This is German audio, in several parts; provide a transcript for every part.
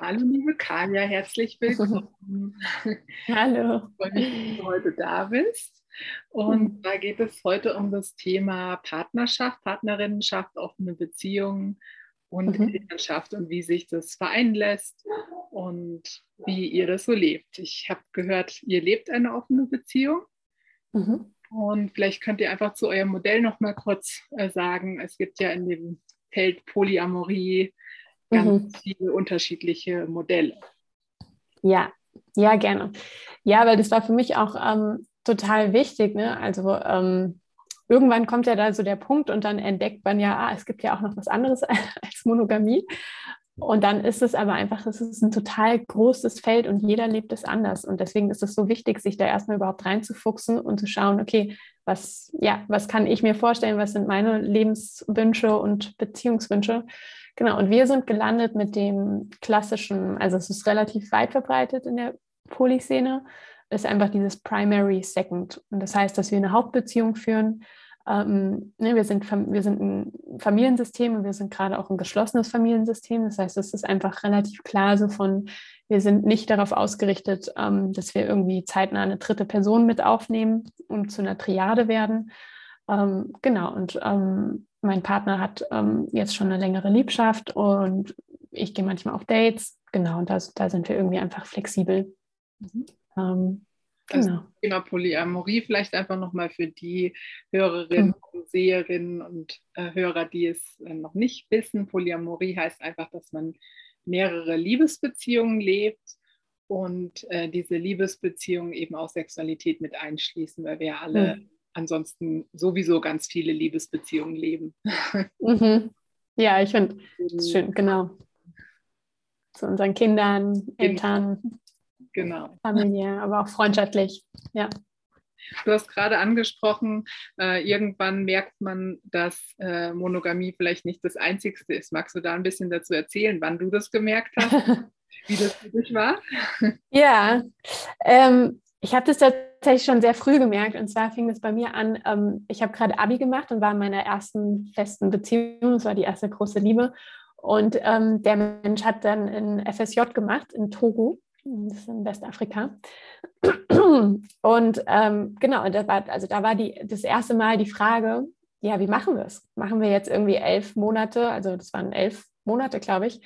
Hallo liebe Kaya, herzlich willkommen. Hallo. Ich freue mich, dass du heute da bist. Und da geht es heute um das Thema Partnerschaft, Partnerinnenschaft, offene Beziehungen und mhm. Elternschaft und wie sich das vereinen lässt und wie ihr das so lebt. Ich habe gehört, ihr lebt eine offene Beziehung. Mhm. Und vielleicht könnt ihr einfach zu eurem Modell noch mal kurz äh, sagen. Es gibt ja in dem Feld Polyamorie ganz mhm. viele unterschiedliche Modelle. Ja, ja, gerne. Ja, weil das war für mich auch ähm, total wichtig. Ne? Also ähm, irgendwann kommt ja da so der Punkt und dann entdeckt man ja, ah, es gibt ja auch noch was anderes als Monogamie. Und dann ist es aber einfach, es ist ein total großes Feld und jeder lebt es anders. Und deswegen ist es so wichtig, sich da erstmal überhaupt reinzufuchsen und zu schauen, okay, was, ja, was kann ich mir vorstellen, was sind meine Lebenswünsche und Beziehungswünsche. Genau, und wir sind gelandet mit dem klassischen, also es ist relativ weit verbreitet in der Polyszene, ist einfach dieses Primary Second. Und das heißt, dass wir eine Hauptbeziehung führen. Ähm, ne, wir, sind, wir sind ein Familiensystem und wir sind gerade auch ein geschlossenes Familiensystem. Das heißt, es ist einfach relativ klar so von, wir sind nicht darauf ausgerichtet, ähm, dass wir irgendwie zeitnah eine dritte Person mit aufnehmen und zu einer Triade werden. Ähm, genau, und ähm, mein Partner hat ähm, jetzt schon eine längere Liebschaft und ich gehe manchmal auf Dates. Genau, und da, da sind wir irgendwie einfach flexibel. Mhm. Ähm, genau. Das Thema Polyamorie vielleicht einfach nochmal für die Hörerinnen mhm. und Seherinnen und äh, Hörer, die es äh, noch nicht wissen. Polyamorie heißt einfach, dass man mehrere Liebesbeziehungen lebt und äh, diese Liebesbeziehungen eben auch Sexualität mit einschließen, weil wir alle mhm ansonsten sowieso ganz viele Liebesbeziehungen leben. Mhm. Ja, ich finde es schön, genau. Zu unseren Kindern. Eltern, genau. Familie, aber auch freundschaftlich, ja. Du hast gerade angesprochen, äh, irgendwann merkt man, dass äh, Monogamie vielleicht nicht das Einzigste ist. Magst du da ein bisschen dazu erzählen, wann du das gemerkt hast, wie das für dich war? Ja, ähm, ich habe das tatsächlich schon sehr früh gemerkt. Und zwar fing es bei mir an, ähm, ich habe gerade Abi gemacht und war in meiner ersten festen Beziehung. Das war die erste große Liebe. Und ähm, der Mensch hat dann ein FSJ gemacht in Togo. Das ist in Westafrika. Und ähm, genau, da war, also da war die, das erste Mal die Frage, ja, wie machen wir es? Machen wir jetzt irgendwie elf Monate, also das waren elf Monate, glaube ich,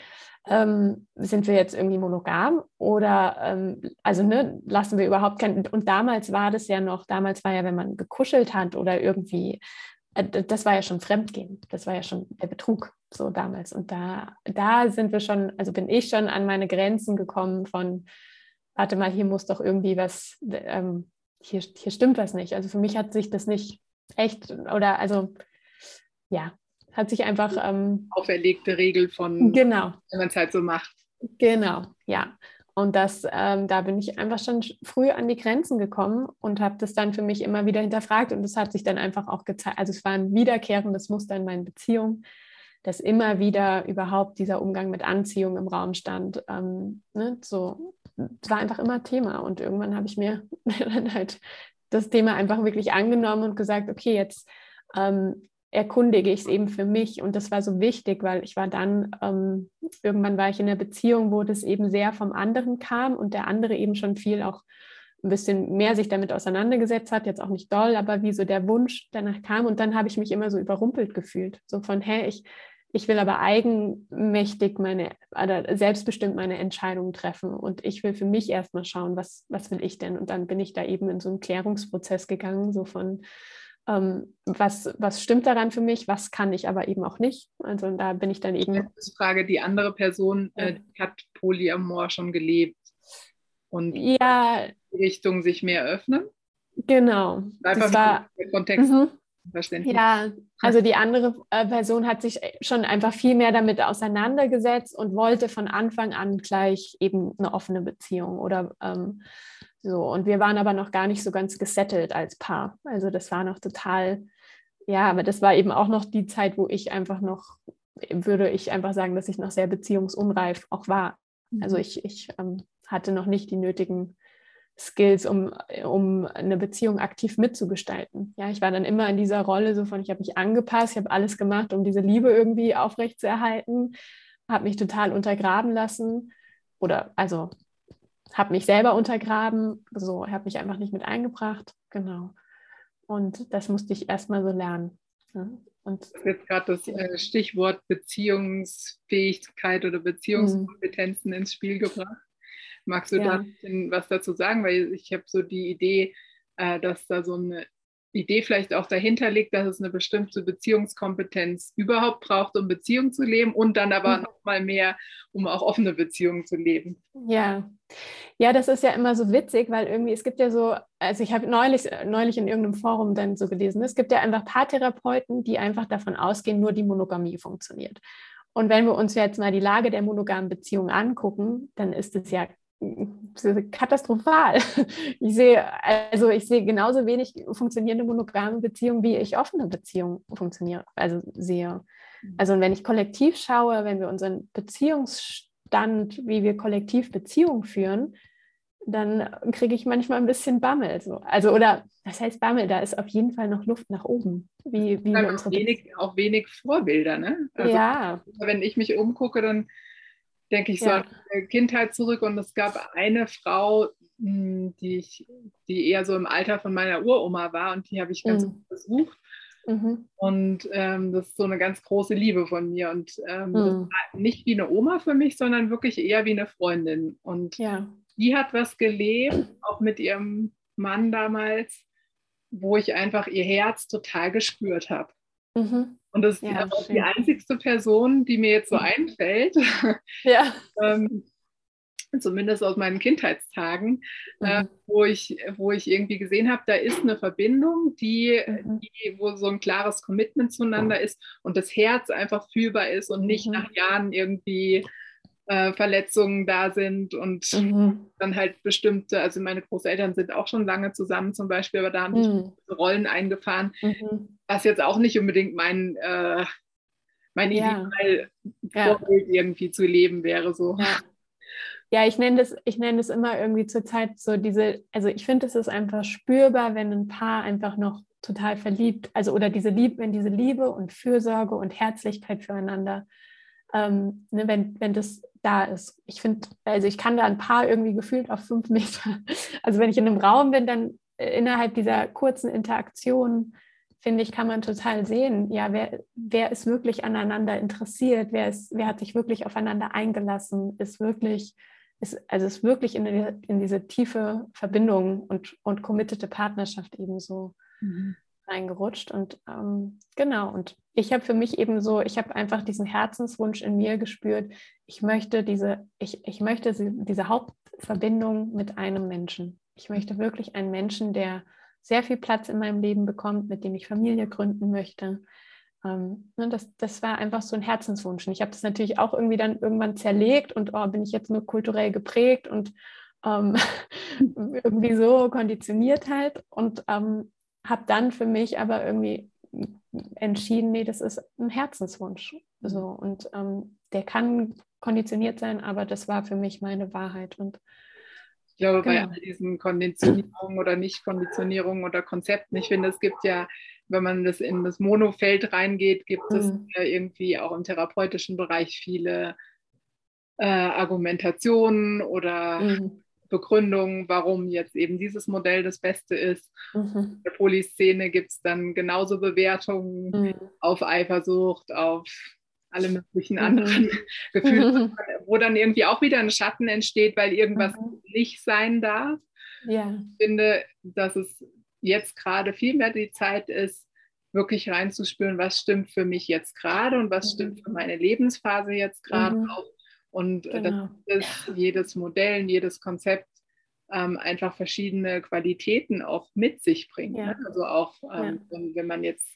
ähm, sind wir jetzt irgendwie monogam oder ähm, also ne, lassen wir überhaupt keinen. Und damals war das ja noch, damals war ja, wenn man gekuschelt hat oder irgendwie, äh, das war ja schon Fremdgehen, das war ja schon der Betrug so damals. Und da, da sind wir schon, also bin ich schon an meine Grenzen gekommen von, warte mal, hier muss doch irgendwie was, ähm, hier, hier stimmt was nicht. Also für mich hat sich das nicht echt oder also ja, hat sich einfach. Ähm, Auferlegte Regel von, genau. wenn man es halt so macht. Genau, ja. Und das, ähm, da bin ich einfach schon früh an die Grenzen gekommen und habe das dann für mich immer wieder hinterfragt. Und das hat sich dann einfach auch gezeigt. Also es war ein wiederkehrendes Muster in meinen Beziehungen, dass immer wieder überhaupt dieser Umgang mit Anziehung im Raum stand. Ähm, ne, so, es war einfach immer Thema. Und irgendwann habe ich mir dann halt das Thema einfach wirklich angenommen und gesagt, okay, jetzt ähm, erkundige ich es eben für mich. Und das war so wichtig, weil ich war dann, ähm, irgendwann war ich in einer Beziehung, wo das eben sehr vom anderen kam und der andere eben schon viel auch ein bisschen mehr sich damit auseinandergesetzt hat, jetzt auch nicht doll, aber wie so der Wunsch danach kam. Und dann habe ich mich immer so überrumpelt gefühlt. So von, hä, ich, ich will aber eigenmächtig meine oder selbstbestimmt meine Entscheidungen treffen. Und ich will für mich erstmal schauen, was, was will ich denn? Und dann bin ich da eben in so einen Klärungsprozess gegangen, so von, ähm, was, was stimmt daran für mich, was kann ich aber eben auch nicht. Also da bin ich dann eben. Letzte Frage, die andere Person äh, hat Polyamor schon gelebt und ja, die Richtung sich mehr öffnen. Genau. Einfach das war, der Kontext. Mhm. Ja, also die andere äh, Person hat sich schon einfach viel mehr damit auseinandergesetzt und wollte von Anfang an gleich eben eine offene Beziehung oder ähm, so, und wir waren aber noch gar nicht so ganz gesettelt als Paar. Also das war noch total, ja, aber das war eben auch noch die Zeit, wo ich einfach noch, würde ich einfach sagen, dass ich noch sehr beziehungsunreif auch war. Mhm. Also ich, ich ähm, hatte noch nicht die nötigen Skills, um, um eine Beziehung aktiv mitzugestalten. Ja, ich war dann immer in dieser Rolle so von, ich habe mich angepasst, ich habe alles gemacht, um diese Liebe irgendwie aufrechtzuerhalten, habe mich total untergraben lassen oder also habe mich selber untergraben, so habe mich einfach nicht mit eingebracht, genau. Und das musste ich erstmal so lernen. Ja. Und jetzt gerade das äh, Stichwort Beziehungsfähigkeit oder Beziehungskompetenzen mhm. ins Spiel gebracht. Magst du ja. da was dazu sagen? Weil ich habe so die Idee, äh, dass da so eine Idee vielleicht auch dahinter liegt, dass es eine bestimmte Beziehungskompetenz überhaupt braucht, um Beziehungen zu leben und dann aber mhm. noch mal mehr, um auch offene Beziehungen zu leben. Ja, ja, das ist ja immer so witzig, weil irgendwie es gibt ja so, also ich habe neulich, neulich in irgendeinem Forum dann so gelesen, es gibt ja einfach Paartherapeuten, die einfach davon ausgehen, nur die Monogamie funktioniert. Und wenn wir uns jetzt mal die Lage der monogamen Beziehung angucken, dann ist es ja katastrophal. Ich sehe, also ich sehe genauso wenig funktionierende monogame Beziehungen, wie ich offene Beziehungen funktionieren, also sehe. Mhm. Also wenn ich kollektiv schaue, wenn wir unseren Beziehungsstand, wie wir kollektiv Beziehungen führen, dann kriege ich manchmal ein bisschen Bammel. So. Also, oder was heißt Bammel? Da ist auf jeden Fall noch Luft nach oben. Wie, wie wir unsere wenig, auch wenig Vorbilder, ne? Also, ja. Wenn ich mich umgucke, dann denke ich so ja. an Kindheit zurück und es gab eine Frau, hm, die, ich, die eher so im Alter von meiner Uroma war und die habe ich ganz mhm. besucht. Mhm. Und ähm, das ist so eine ganz große Liebe von mir. Und ähm, mhm. nicht wie eine Oma für mich, sondern wirklich eher wie eine Freundin. Und ja. die hat was gelebt, auch mit ihrem Mann damals, wo ich einfach ihr Herz total gespürt habe. Mhm. Und das ist ja, auch die einzigste Person, die mir jetzt so mhm. einfällt. Ja. ähm, zumindest aus meinen Kindheitstagen, äh, mhm. äh, wo, ich, wo ich irgendwie gesehen habe, da ist eine Verbindung, die, mhm. die, wo so ein klares Commitment zueinander ist und das Herz einfach fühlbar ist und nicht mhm. nach Jahren irgendwie äh, Verletzungen da sind und mhm. dann halt bestimmte, also meine Großeltern sind auch schon lange zusammen zum Beispiel, aber da haben sich mhm. Rollen eingefahren. Was jetzt auch nicht unbedingt mein, äh, mein ja. Ideal Vorbild ja. irgendwie zu leben wäre. So. Ja. Ja, ich nenne das, ich nenne das immer irgendwie zur Zeit so diese, also ich finde, es ist einfach spürbar, wenn ein Paar einfach noch total verliebt, also oder diese Liebe, wenn diese Liebe und Fürsorge und Herzlichkeit füreinander, ähm, ne, wenn, wenn das da ist. Ich finde, also ich kann da ein paar irgendwie gefühlt auf fünf Meter. Also wenn ich in einem Raum bin, dann äh, innerhalb dieser kurzen Interaktion, finde ich, kann man total sehen, ja, wer, wer ist wirklich aneinander interessiert, wer, ist, wer hat sich wirklich aufeinander eingelassen, ist wirklich, ist, also ist wirklich in, die, in diese tiefe Verbindung und, und committete Partnerschaft ebenso. Mhm reingerutscht. Und ähm, genau, und ich habe für mich eben so, ich habe einfach diesen Herzenswunsch in mir gespürt, ich möchte diese, ich, ich möchte diese Hauptverbindung mit einem Menschen. Ich möchte wirklich einen Menschen, der sehr viel Platz in meinem Leben bekommt, mit dem ich Familie gründen möchte. Ähm, ne, das, das war einfach so ein Herzenswunsch. Und ich habe das natürlich auch irgendwie dann irgendwann zerlegt und oh, bin ich jetzt nur kulturell geprägt und ähm, irgendwie so konditioniert halt. Und ähm, habe dann für mich aber irgendwie entschieden, nee, das ist ein Herzenswunsch. So, und ähm, der kann konditioniert sein, aber das war für mich meine Wahrheit. Und ich glaube, genau. bei all diesen Konditionierungen oder Nicht-Konditionierungen oder Konzepten, ich finde, es gibt ja, wenn man das in das Monofeld reingeht, gibt mhm. es ja irgendwie auch im therapeutischen Bereich viele äh, Argumentationen oder mhm. Begründung, warum jetzt eben dieses Modell das Beste ist. Mhm. In der Polyszene gibt es dann genauso Bewertungen mhm. auf Eifersucht, auf alle möglichen mhm. anderen Gefühle, wo dann irgendwie auch wieder ein Schatten entsteht, weil irgendwas mhm. nicht sein darf. Ja. Ich finde, dass es jetzt gerade viel mehr die Zeit ist, wirklich reinzuspüren, was stimmt für mich jetzt gerade und was stimmt mhm. für meine Lebensphase jetzt gerade mhm. auch und äh, genau. dass jedes Modell, jedes Konzept ähm, einfach verschiedene Qualitäten auch mit sich bringt. Ja. Ne? Also auch ähm, ja. wenn man jetzt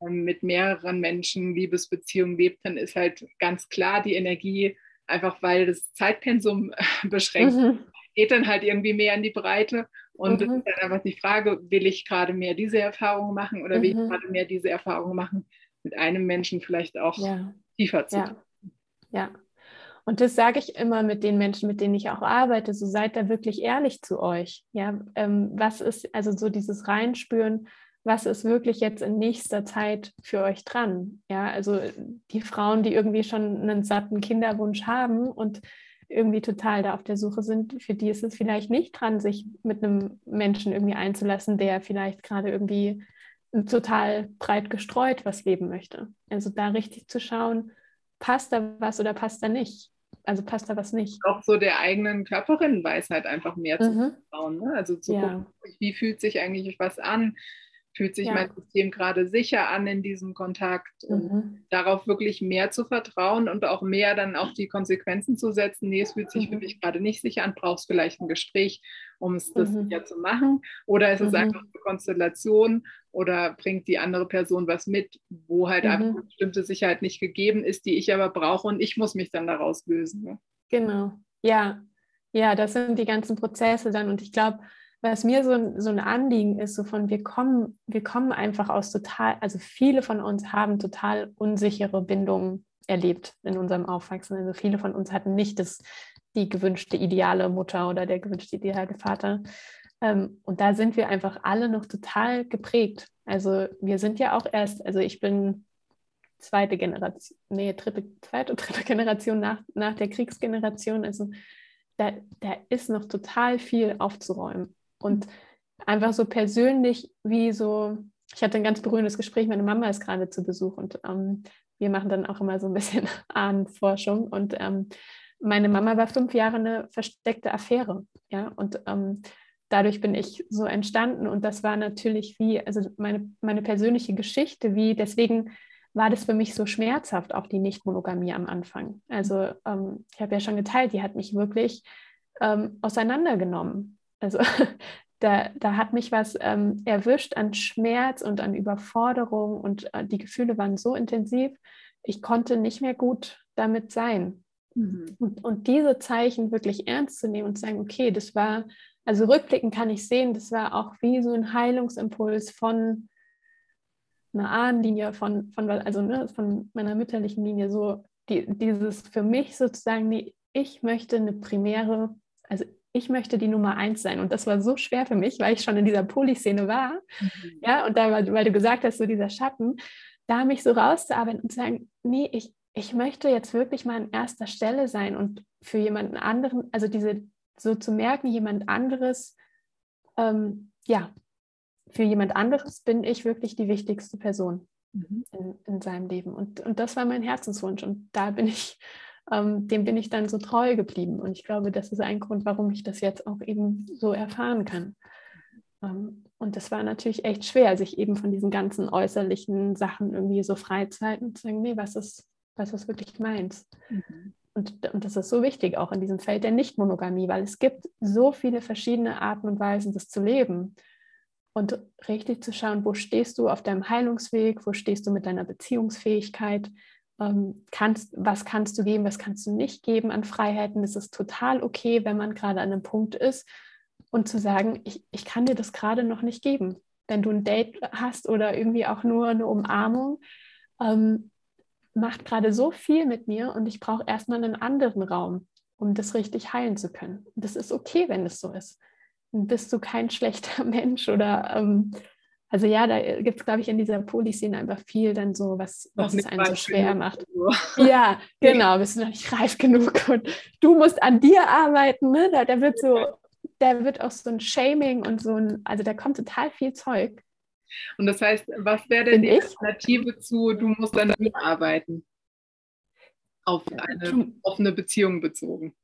ähm, mit mehreren Menschen Liebesbeziehungen lebt, dann ist halt ganz klar die Energie, einfach weil das Zeitpensum beschränkt mhm. geht dann halt irgendwie mehr in die Breite. Und mhm. ist dann einfach die Frage, will ich gerade mehr diese Erfahrung machen oder will ich mhm. gerade mehr diese Erfahrung machen, mit einem Menschen vielleicht auch ja. tiefer zu ja. ja. Und das sage ich immer mit den Menschen, mit denen ich auch arbeite, so seid da wirklich ehrlich zu euch. Ja, ähm, was ist also so dieses Reinspüren, was ist wirklich jetzt in nächster Zeit für euch dran? Ja, also die Frauen, die irgendwie schon einen satten Kinderwunsch haben und irgendwie total da auf der Suche sind, für die ist es vielleicht nicht dran, sich mit einem Menschen irgendwie einzulassen, der vielleicht gerade irgendwie total breit gestreut was leben möchte. Also da richtig zu schauen, passt da was oder passt da nicht? Also passt da was nicht? Auch so der eigenen Körperinnenweisheit einfach mehr mhm. zu vertrauen. Ne? Also zu ja. gucken, wie fühlt sich eigentlich was an? Fühlt sich ja. mein System gerade sicher an in diesem Kontakt? Und mhm. darauf wirklich mehr zu vertrauen und auch mehr dann auf die Konsequenzen zu setzen. Nee, es fühlt sich mhm. für dich gerade nicht sicher an, brauchst vielleicht ein Gespräch, um es das mhm. sicher zu machen. Oder ist es mhm. einfach eine Konstellation oder bringt die andere Person was mit, wo halt einfach mhm. eine bestimmte Sicherheit nicht gegeben ist, die ich aber brauche und ich muss mich dann daraus lösen. Ne? Genau, ja. Ja, das sind die ganzen Prozesse dann und ich glaube, was mir so, so ein Anliegen ist, so von wir kommen, wir kommen einfach aus total, also viele von uns haben total unsichere Bindungen erlebt in unserem Aufwachsen. Also viele von uns hatten nicht das, die gewünschte ideale Mutter oder der gewünschte ideale Vater. Ähm, und da sind wir einfach alle noch total geprägt. Also wir sind ja auch erst, also ich bin zweite Generation, nee, dritte, zweite, dritte Generation nach, nach der Kriegsgeneration. Also da, da ist noch total viel aufzuräumen. Und einfach so persönlich wie so, ich hatte ein ganz berührendes Gespräch, meine Mama ist gerade zu Besuch und ähm, wir machen dann auch immer so ein bisschen Ahnenforschung. Und ähm, meine Mama war fünf Jahre eine versteckte Affäre. Ja, und ähm, dadurch bin ich so entstanden. Und das war natürlich wie, also meine, meine persönliche Geschichte, wie deswegen war das für mich so schmerzhaft, auch die Nichtmonogamie am Anfang. Also ähm, ich habe ja schon geteilt, die hat mich wirklich ähm, auseinandergenommen. Also da, da hat mich was ähm, erwischt an Schmerz und an Überforderung und äh, die Gefühle waren so intensiv, ich konnte nicht mehr gut damit sein. Mhm. Und, und diese Zeichen wirklich ernst zu nehmen und zu sagen, okay, das war, also rückblickend kann ich sehen, das war auch wie so ein Heilungsimpuls von einer Ahnenlinie, von, von, also, ne, von meiner mütterlichen Linie, so die, dieses für mich sozusagen, nee, ich möchte eine primäre, also ich möchte die Nummer eins sein. Und das war so schwer für mich, weil ich schon in dieser Polyszene war. Mhm. Ja, und da, weil du gesagt hast, so dieser Schatten, da mich so rauszuarbeiten und zu sagen, nee, ich, ich möchte jetzt wirklich mal an erster Stelle sein und für jemanden anderen, also diese so zu merken, jemand anderes, ähm, ja, für jemand anderes bin ich wirklich die wichtigste Person mhm. in, in seinem Leben. Und, und das war mein Herzenswunsch. Und da bin ich ähm, dem bin ich dann so treu geblieben. Und ich glaube, das ist ein Grund, warum ich das jetzt auch eben so erfahren kann. Ähm, und das war natürlich echt schwer, sich eben von diesen ganzen äußerlichen Sachen irgendwie so freizuhalten und zu sagen, nee, was ist, was ist wirklich meins? Mhm. Und, und das ist so wichtig auch in diesem Feld der Nichtmonogamie, weil es gibt so viele verschiedene Arten und Weisen, das zu leben. Und richtig zu schauen, wo stehst du auf deinem Heilungsweg, wo stehst du mit deiner Beziehungsfähigkeit, kannst, was kannst du geben, was kannst du nicht geben an Freiheiten. Es ist total okay, wenn man gerade an einem Punkt ist und zu sagen, ich, ich kann dir das gerade noch nicht geben. Wenn du ein Date hast oder irgendwie auch nur eine Umarmung, ähm, macht gerade so viel mit mir und ich brauche erstmal einen anderen Raum, um das richtig heilen zu können. das ist okay, wenn es so ist. Dann bist du kein schlechter Mensch oder ähm, also ja, da gibt es, glaube ich, in dieser Polyszene einfach viel dann so, was, was es einen so schwer macht. Ja, genau, bist du noch nicht reif genug und du musst an dir arbeiten. Ne? Da, da wird so, da wird auch so ein Shaming und so ein, also da kommt total viel Zeug. Und das heißt, was wäre denn Bin die ich? Alternative zu, du musst an dir arbeiten? Auf eine offene Beziehung bezogen.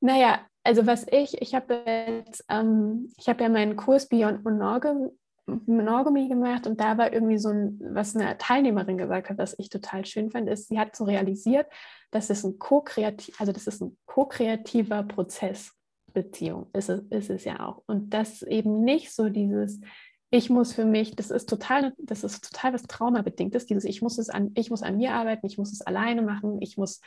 Naja, also was ich, ich habe jetzt, ähm, ich habe ja meinen Kurs Beyond Monogamy Monogamy gemacht und da war irgendwie so ein, was eine Teilnehmerin gesagt hat, was ich total schön fand, ist, sie hat so realisiert, dass es ein co-kreativ, also das ist ein co-kreativer Prozess, Beziehung, ist es, ist es ja auch. Und das eben nicht so dieses, ich muss für mich, das ist total, das ist total was Traumabedingtes, dieses, ich muss es an, ich muss an mir arbeiten, ich muss es alleine machen, ich muss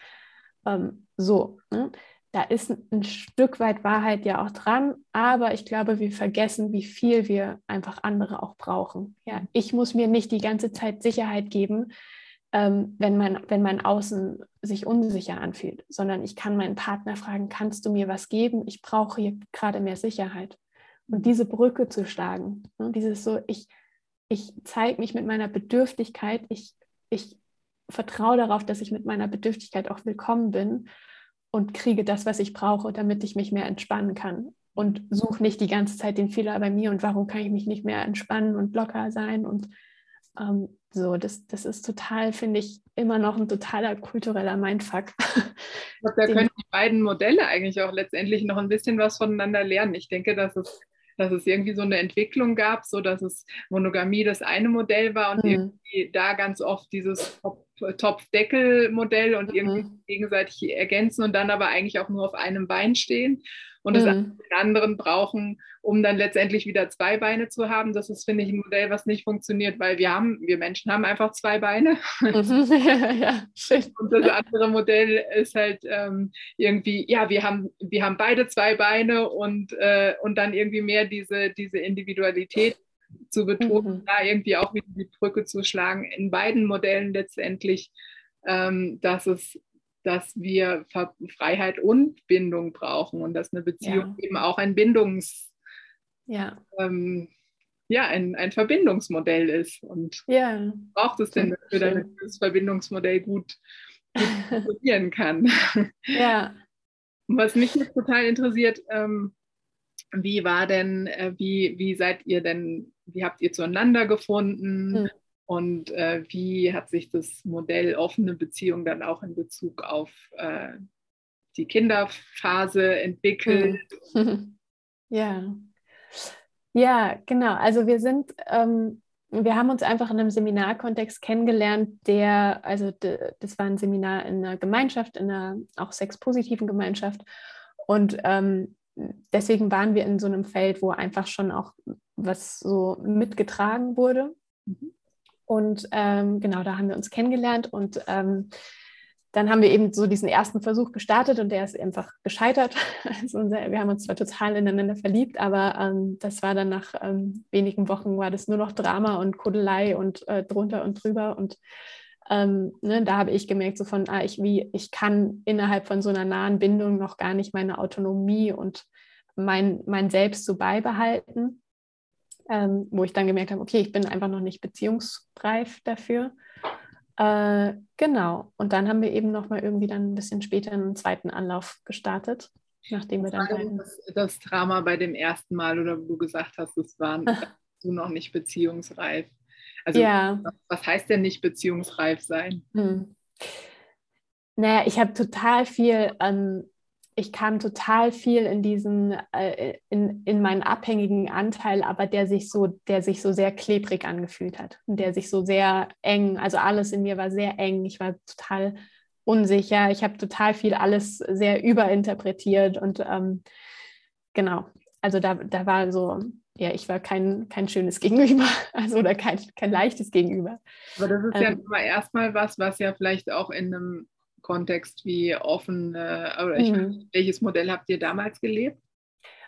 ähm, so. Ne? Da ist ein Stück weit Wahrheit ja auch dran, aber ich glaube, wir vergessen, wie viel wir einfach andere auch brauchen. Ja, ich muss mir nicht die ganze Zeit Sicherheit geben, ähm, wenn, mein, wenn mein Außen sich unsicher anfühlt, sondern ich kann meinen Partner fragen, kannst du mir was geben? Ich brauche hier gerade mehr Sicherheit. Und diese Brücke zu schlagen, ne, dieses so, ich, ich zeige mich mit meiner Bedürftigkeit, ich, ich vertraue darauf, dass ich mit meiner Bedürftigkeit auch willkommen bin und kriege das, was ich brauche, damit ich mich mehr entspannen kann. Und suche nicht die ganze Zeit den Fehler bei mir und warum kann ich mich nicht mehr entspannen und locker sein. Und ähm, so, das, das ist total, finde ich, immer noch ein totaler kultureller Mindfuck. Glaube, da können die beiden Modelle eigentlich auch letztendlich noch ein bisschen was voneinander lernen. Ich denke, dass es dass es irgendwie so eine Entwicklung gab, so dass es Monogamie das eine Modell war und mhm. irgendwie da ganz oft dieses Topf-Deckel-Modell und mhm. irgendwie gegenseitig ergänzen und dann aber eigentlich auch nur auf einem Bein stehen und das mhm. anderen brauchen, um dann letztendlich wieder zwei Beine zu haben. Das ist, finde ich, ein Modell, was nicht funktioniert, weil wir haben, wir Menschen haben einfach zwei Beine. Mhm. ja. Und das andere Modell ist halt ähm, irgendwie, ja, wir haben, wir haben beide zwei Beine und, äh, und dann irgendwie mehr diese, diese Individualität zu betonen, mhm. da irgendwie auch wieder die Brücke zu schlagen, in beiden Modellen letztendlich, ähm, dass es dass wir Freiheit und Bindung brauchen und dass eine Beziehung ja. eben auch ein Bindungs ja. Ähm, ja, ein, ein Verbindungsmodell ist. Und ja. braucht es denn dafür, damit das Verbindungsmodell gut, gut funktionieren kann. Ja. Und was mich jetzt total interessiert, ähm, wie war denn, äh, wie, wie seid ihr denn, wie habt ihr zueinander gefunden? Hm. Und äh, wie hat sich das Modell offene Beziehung dann auch in Bezug auf äh, die Kinderphase entwickelt? Ja. Ja, genau. Also wir sind, ähm, wir haben uns einfach in einem Seminarkontext kennengelernt, der, also das war ein Seminar in einer Gemeinschaft, in einer auch sexpositiven Gemeinschaft. Und ähm, deswegen waren wir in so einem Feld, wo einfach schon auch was so mitgetragen wurde. Mhm. Und ähm, genau, da haben wir uns kennengelernt und ähm, dann haben wir eben so diesen ersten Versuch gestartet und der ist einfach gescheitert. Also wir haben uns zwar total ineinander verliebt, aber ähm, das war dann nach ähm, wenigen Wochen war das nur noch Drama und Kudelei und äh, drunter und drüber und ähm, ne, da habe ich gemerkt, so von, ah, ich, wie, ich kann innerhalb von so einer nahen Bindung noch gar nicht meine Autonomie und mein, mein Selbst so beibehalten ähm, wo ich dann gemerkt habe, okay, ich bin einfach noch nicht beziehungsreif dafür. Äh, genau. Und dann haben wir eben noch mal irgendwie dann ein bisschen später einen zweiten Anlauf gestartet, nachdem wir dann beiden das, das Drama bei dem ersten Mal oder wo du gesagt hast, es waren du noch nicht beziehungsreif. Also ja. was heißt denn nicht beziehungsreif sein? Hm. Naja, ich habe total viel an ich kam total viel in diesen, äh, in, in meinen abhängigen Anteil, aber der sich so, der sich so sehr klebrig angefühlt hat und der sich so sehr eng, also alles in mir war sehr eng. Ich war total unsicher. Ich habe total viel alles sehr überinterpretiert und ähm, genau, also da, da war so, ja, ich war kein, kein schönes Gegenüber, also oder kein, kein leichtes Gegenüber. Aber das ist ähm, ja erstmal was, was ja vielleicht auch in einem Kontext wie offen, äh, oder ich, mhm. welches Modell habt ihr damals gelebt?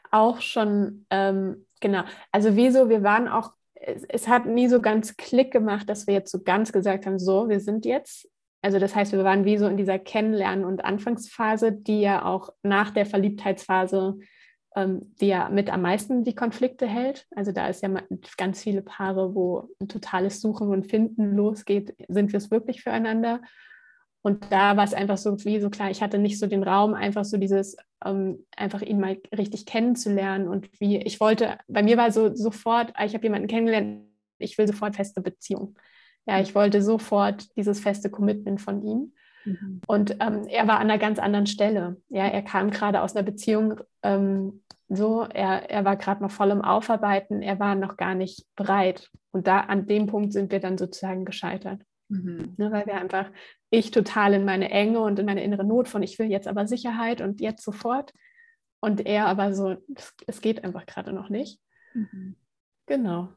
Auch schon, ähm, genau. Also wieso, wir waren auch, es, es, hat nie so ganz Klick gemacht, dass wir jetzt so ganz gesagt haben, so, wir sind jetzt. Also das heißt, wir waren wie so in dieser Kennenlernen- und Anfangsphase, die ja auch nach der Verliebtheitsphase, die ja mit am meisten die Konflikte hält. Also da ist ja ganz viele Paare, wo ein totales Suchen und Finden losgeht, sind wir es wirklich füreinander? Und da war es einfach so wie so klar, ich hatte nicht so den Raum, einfach so dieses, ähm, einfach ihn mal richtig kennenzulernen und wie ich wollte, bei mir war so sofort, ah, ich habe jemanden kennengelernt, ich will sofort feste Beziehung. Ja, ich wollte sofort dieses feste Commitment von ihm. Mhm. Und ähm, er war an einer ganz anderen Stelle. Ja, er kam gerade aus einer Beziehung ähm, so, er, er war gerade noch voll im Aufarbeiten, er war noch gar nicht bereit. Und da an dem Punkt sind wir dann sozusagen gescheitert. Mhm. Ne, weil wir einfach, ich total in meine Enge und in meine innere Not von, ich will jetzt aber Sicherheit und jetzt sofort. Und er aber so, es geht einfach gerade noch nicht. Mhm. Genau.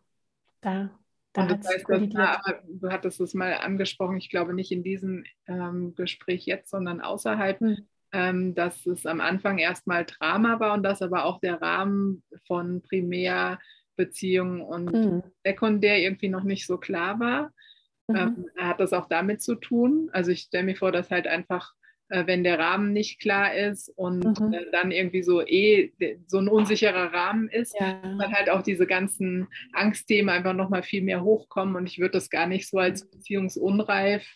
Da, da und das heißt, das war, du hattest es mal angesprochen, ich glaube nicht in diesem ähm, Gespräch jetzt, sondern außerhalb, mhm. ähm, dass es am Anfang erstmal Drama war und dass aber auch der Rahmen von Primärbeziehungen und mhm. Sekundär irgendwie noch nicht so klar war. Mhm. Ähm, hat das auch damit zu tun? Also ich stelle mir vor, dass halt einfach, wenn der Rahmen nicht klar ist und mhm. äh, dann irgendwie so eh so ein unsicherer Rahmen ist, ja. dann halt auch diese ganzen Angstthemen einfach nochmal viel mehr hochkommen und ich würde das gar nicht so als beziehungsunreif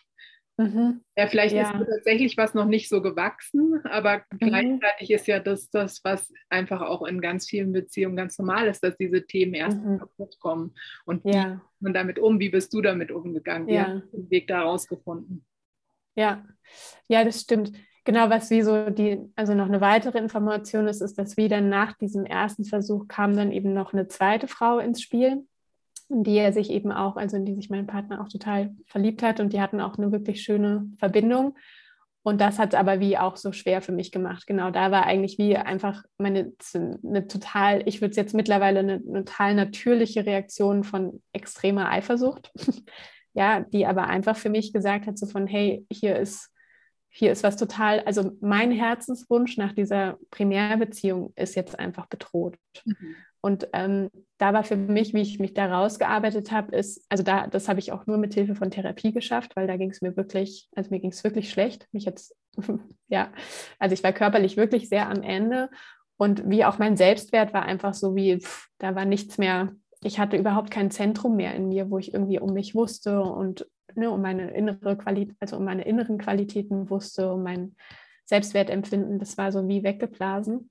Mhm. Ja, vielleicht ja. ist tatsächlich was noch nicht so gewachsen, aber mhm. gleichzeitig ist ja das, das, was einfach auch in ganz vielen Beziehungen ganz normal ist, dass diese Themen erst mhm. kaputt kommen. Und wie ja. man damit um, wie bist du damit umgegangen? Wie hast du den Weg da rausgefunden? Ja, ja, das stimmt. Genau, was wie so die, also noch eine weitere Information ist, ist, dass wieder nach diesem ersten Versuch kam dann eben noch eine zweite Frau ins Spiel in die er sich eben auch, also in die sich mein Partner auch total verliebt hat und die hatten auch eine wirklich schöne Verbindung. Und das hat es aber wie auch so schwer für mich gemacht. Genau, da war eigentlich wie einfach meine eine total, ich würde es jetzt mittlerweile eine, eine total natürliche Reaktion von extremer Eifersucht. ja, die aber einfach für mich gesagt hat, so von, hey, hier ist, hier ist was total, also mein Herzenswunsch nach dieser Primärbeziehung ist jetzt einfach bedroht. Mhm. Und ähm, da war für mich, wie ich mich da rausgearbeitet habe, ist, also da, das habe ich auch nur mit Hilfe von Therapie geschafft, weil da ging es mir wirklich, also mir ging es wirklich schlecht. Mich jetzt, ja, also ich war körperlich wirklich sehr am Ende. Und wie auch mein Selbstwert war einfach so wie, pff, da war nichts mehr, ich hatte überhaupt kein Zentrum mehr in mir, wo ich irgendwie um mich wusste und ne, um meine innere Qualität, also um meine inneren Qualitäten wusste, um mein Selbstwertempfinden, das war so wie weggeblasen.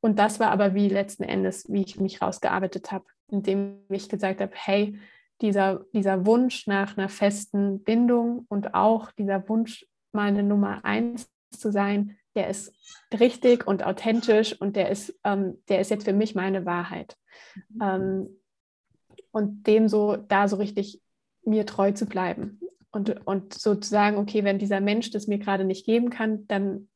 Und das war aber wie letzten Endes, wie ich mich rausgearbeitet habe, indem ich gesagt habe, hey, dieser, dieser Wunsch nach einer festen Bindung und auch dieser Wunsch, mal eine Nummer eins zu sein, der ist richtig und authentisch und der ist, ähm, der ist jetzt für mich meine Wahrheit. Mhm. Ähm, und dem so, da so richtig mir treu zu bleiben. Und, und so zu sagen, okay, wenn dieser Mensch das mir gerade nicht geben kann, dann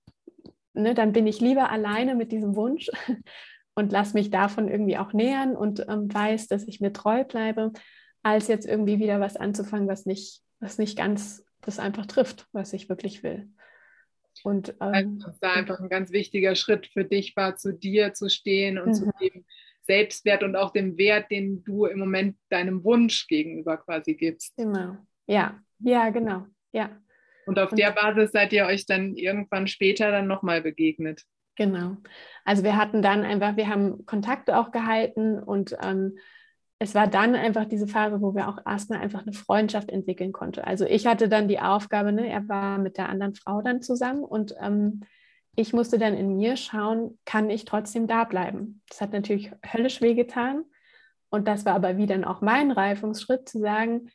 ne, dann bin ich lieber alleine mit diesem Wunsch und lass mich davon irgendwie auch nähern und ähm, weiß, dass ich mir treu bleibe, als jetzt irgendwie wieder was anzufangen, was nicht, was nicht ganz das einfach trifft, was ich wirklich will. Und ähm, also, da einfach ein ganz wichtiger Schritt für dich war, zu dir zu stehen und mhm. zu dem Selbstwert und auch dem Wert, den du im Moment deinem Wunsch gegenüber quasi gibst. Genau. Ja, ja, genau. Ja. Und auf und, der Basis seid ihr euch dann irgendwann später dann nochmal begegnet. Genau. Also wir hatten dann einfach, wir haben Kontakte auch gehalten und ähm, es war dann einfach diese Phase, wo wir auch erstmal einfach eine Freundschaft entwickeln konnten. Also ich hatte dann die Aufgabe, ne, er war mit der anderen Frau dann zusammen und ähm, ich musste dann in mir schauen, kann ich trotzdem da bleiben? Das hat natürlich höllisch wehgetan. Und das war aber wie dann auch mein Reifungsschritt, zu sagen,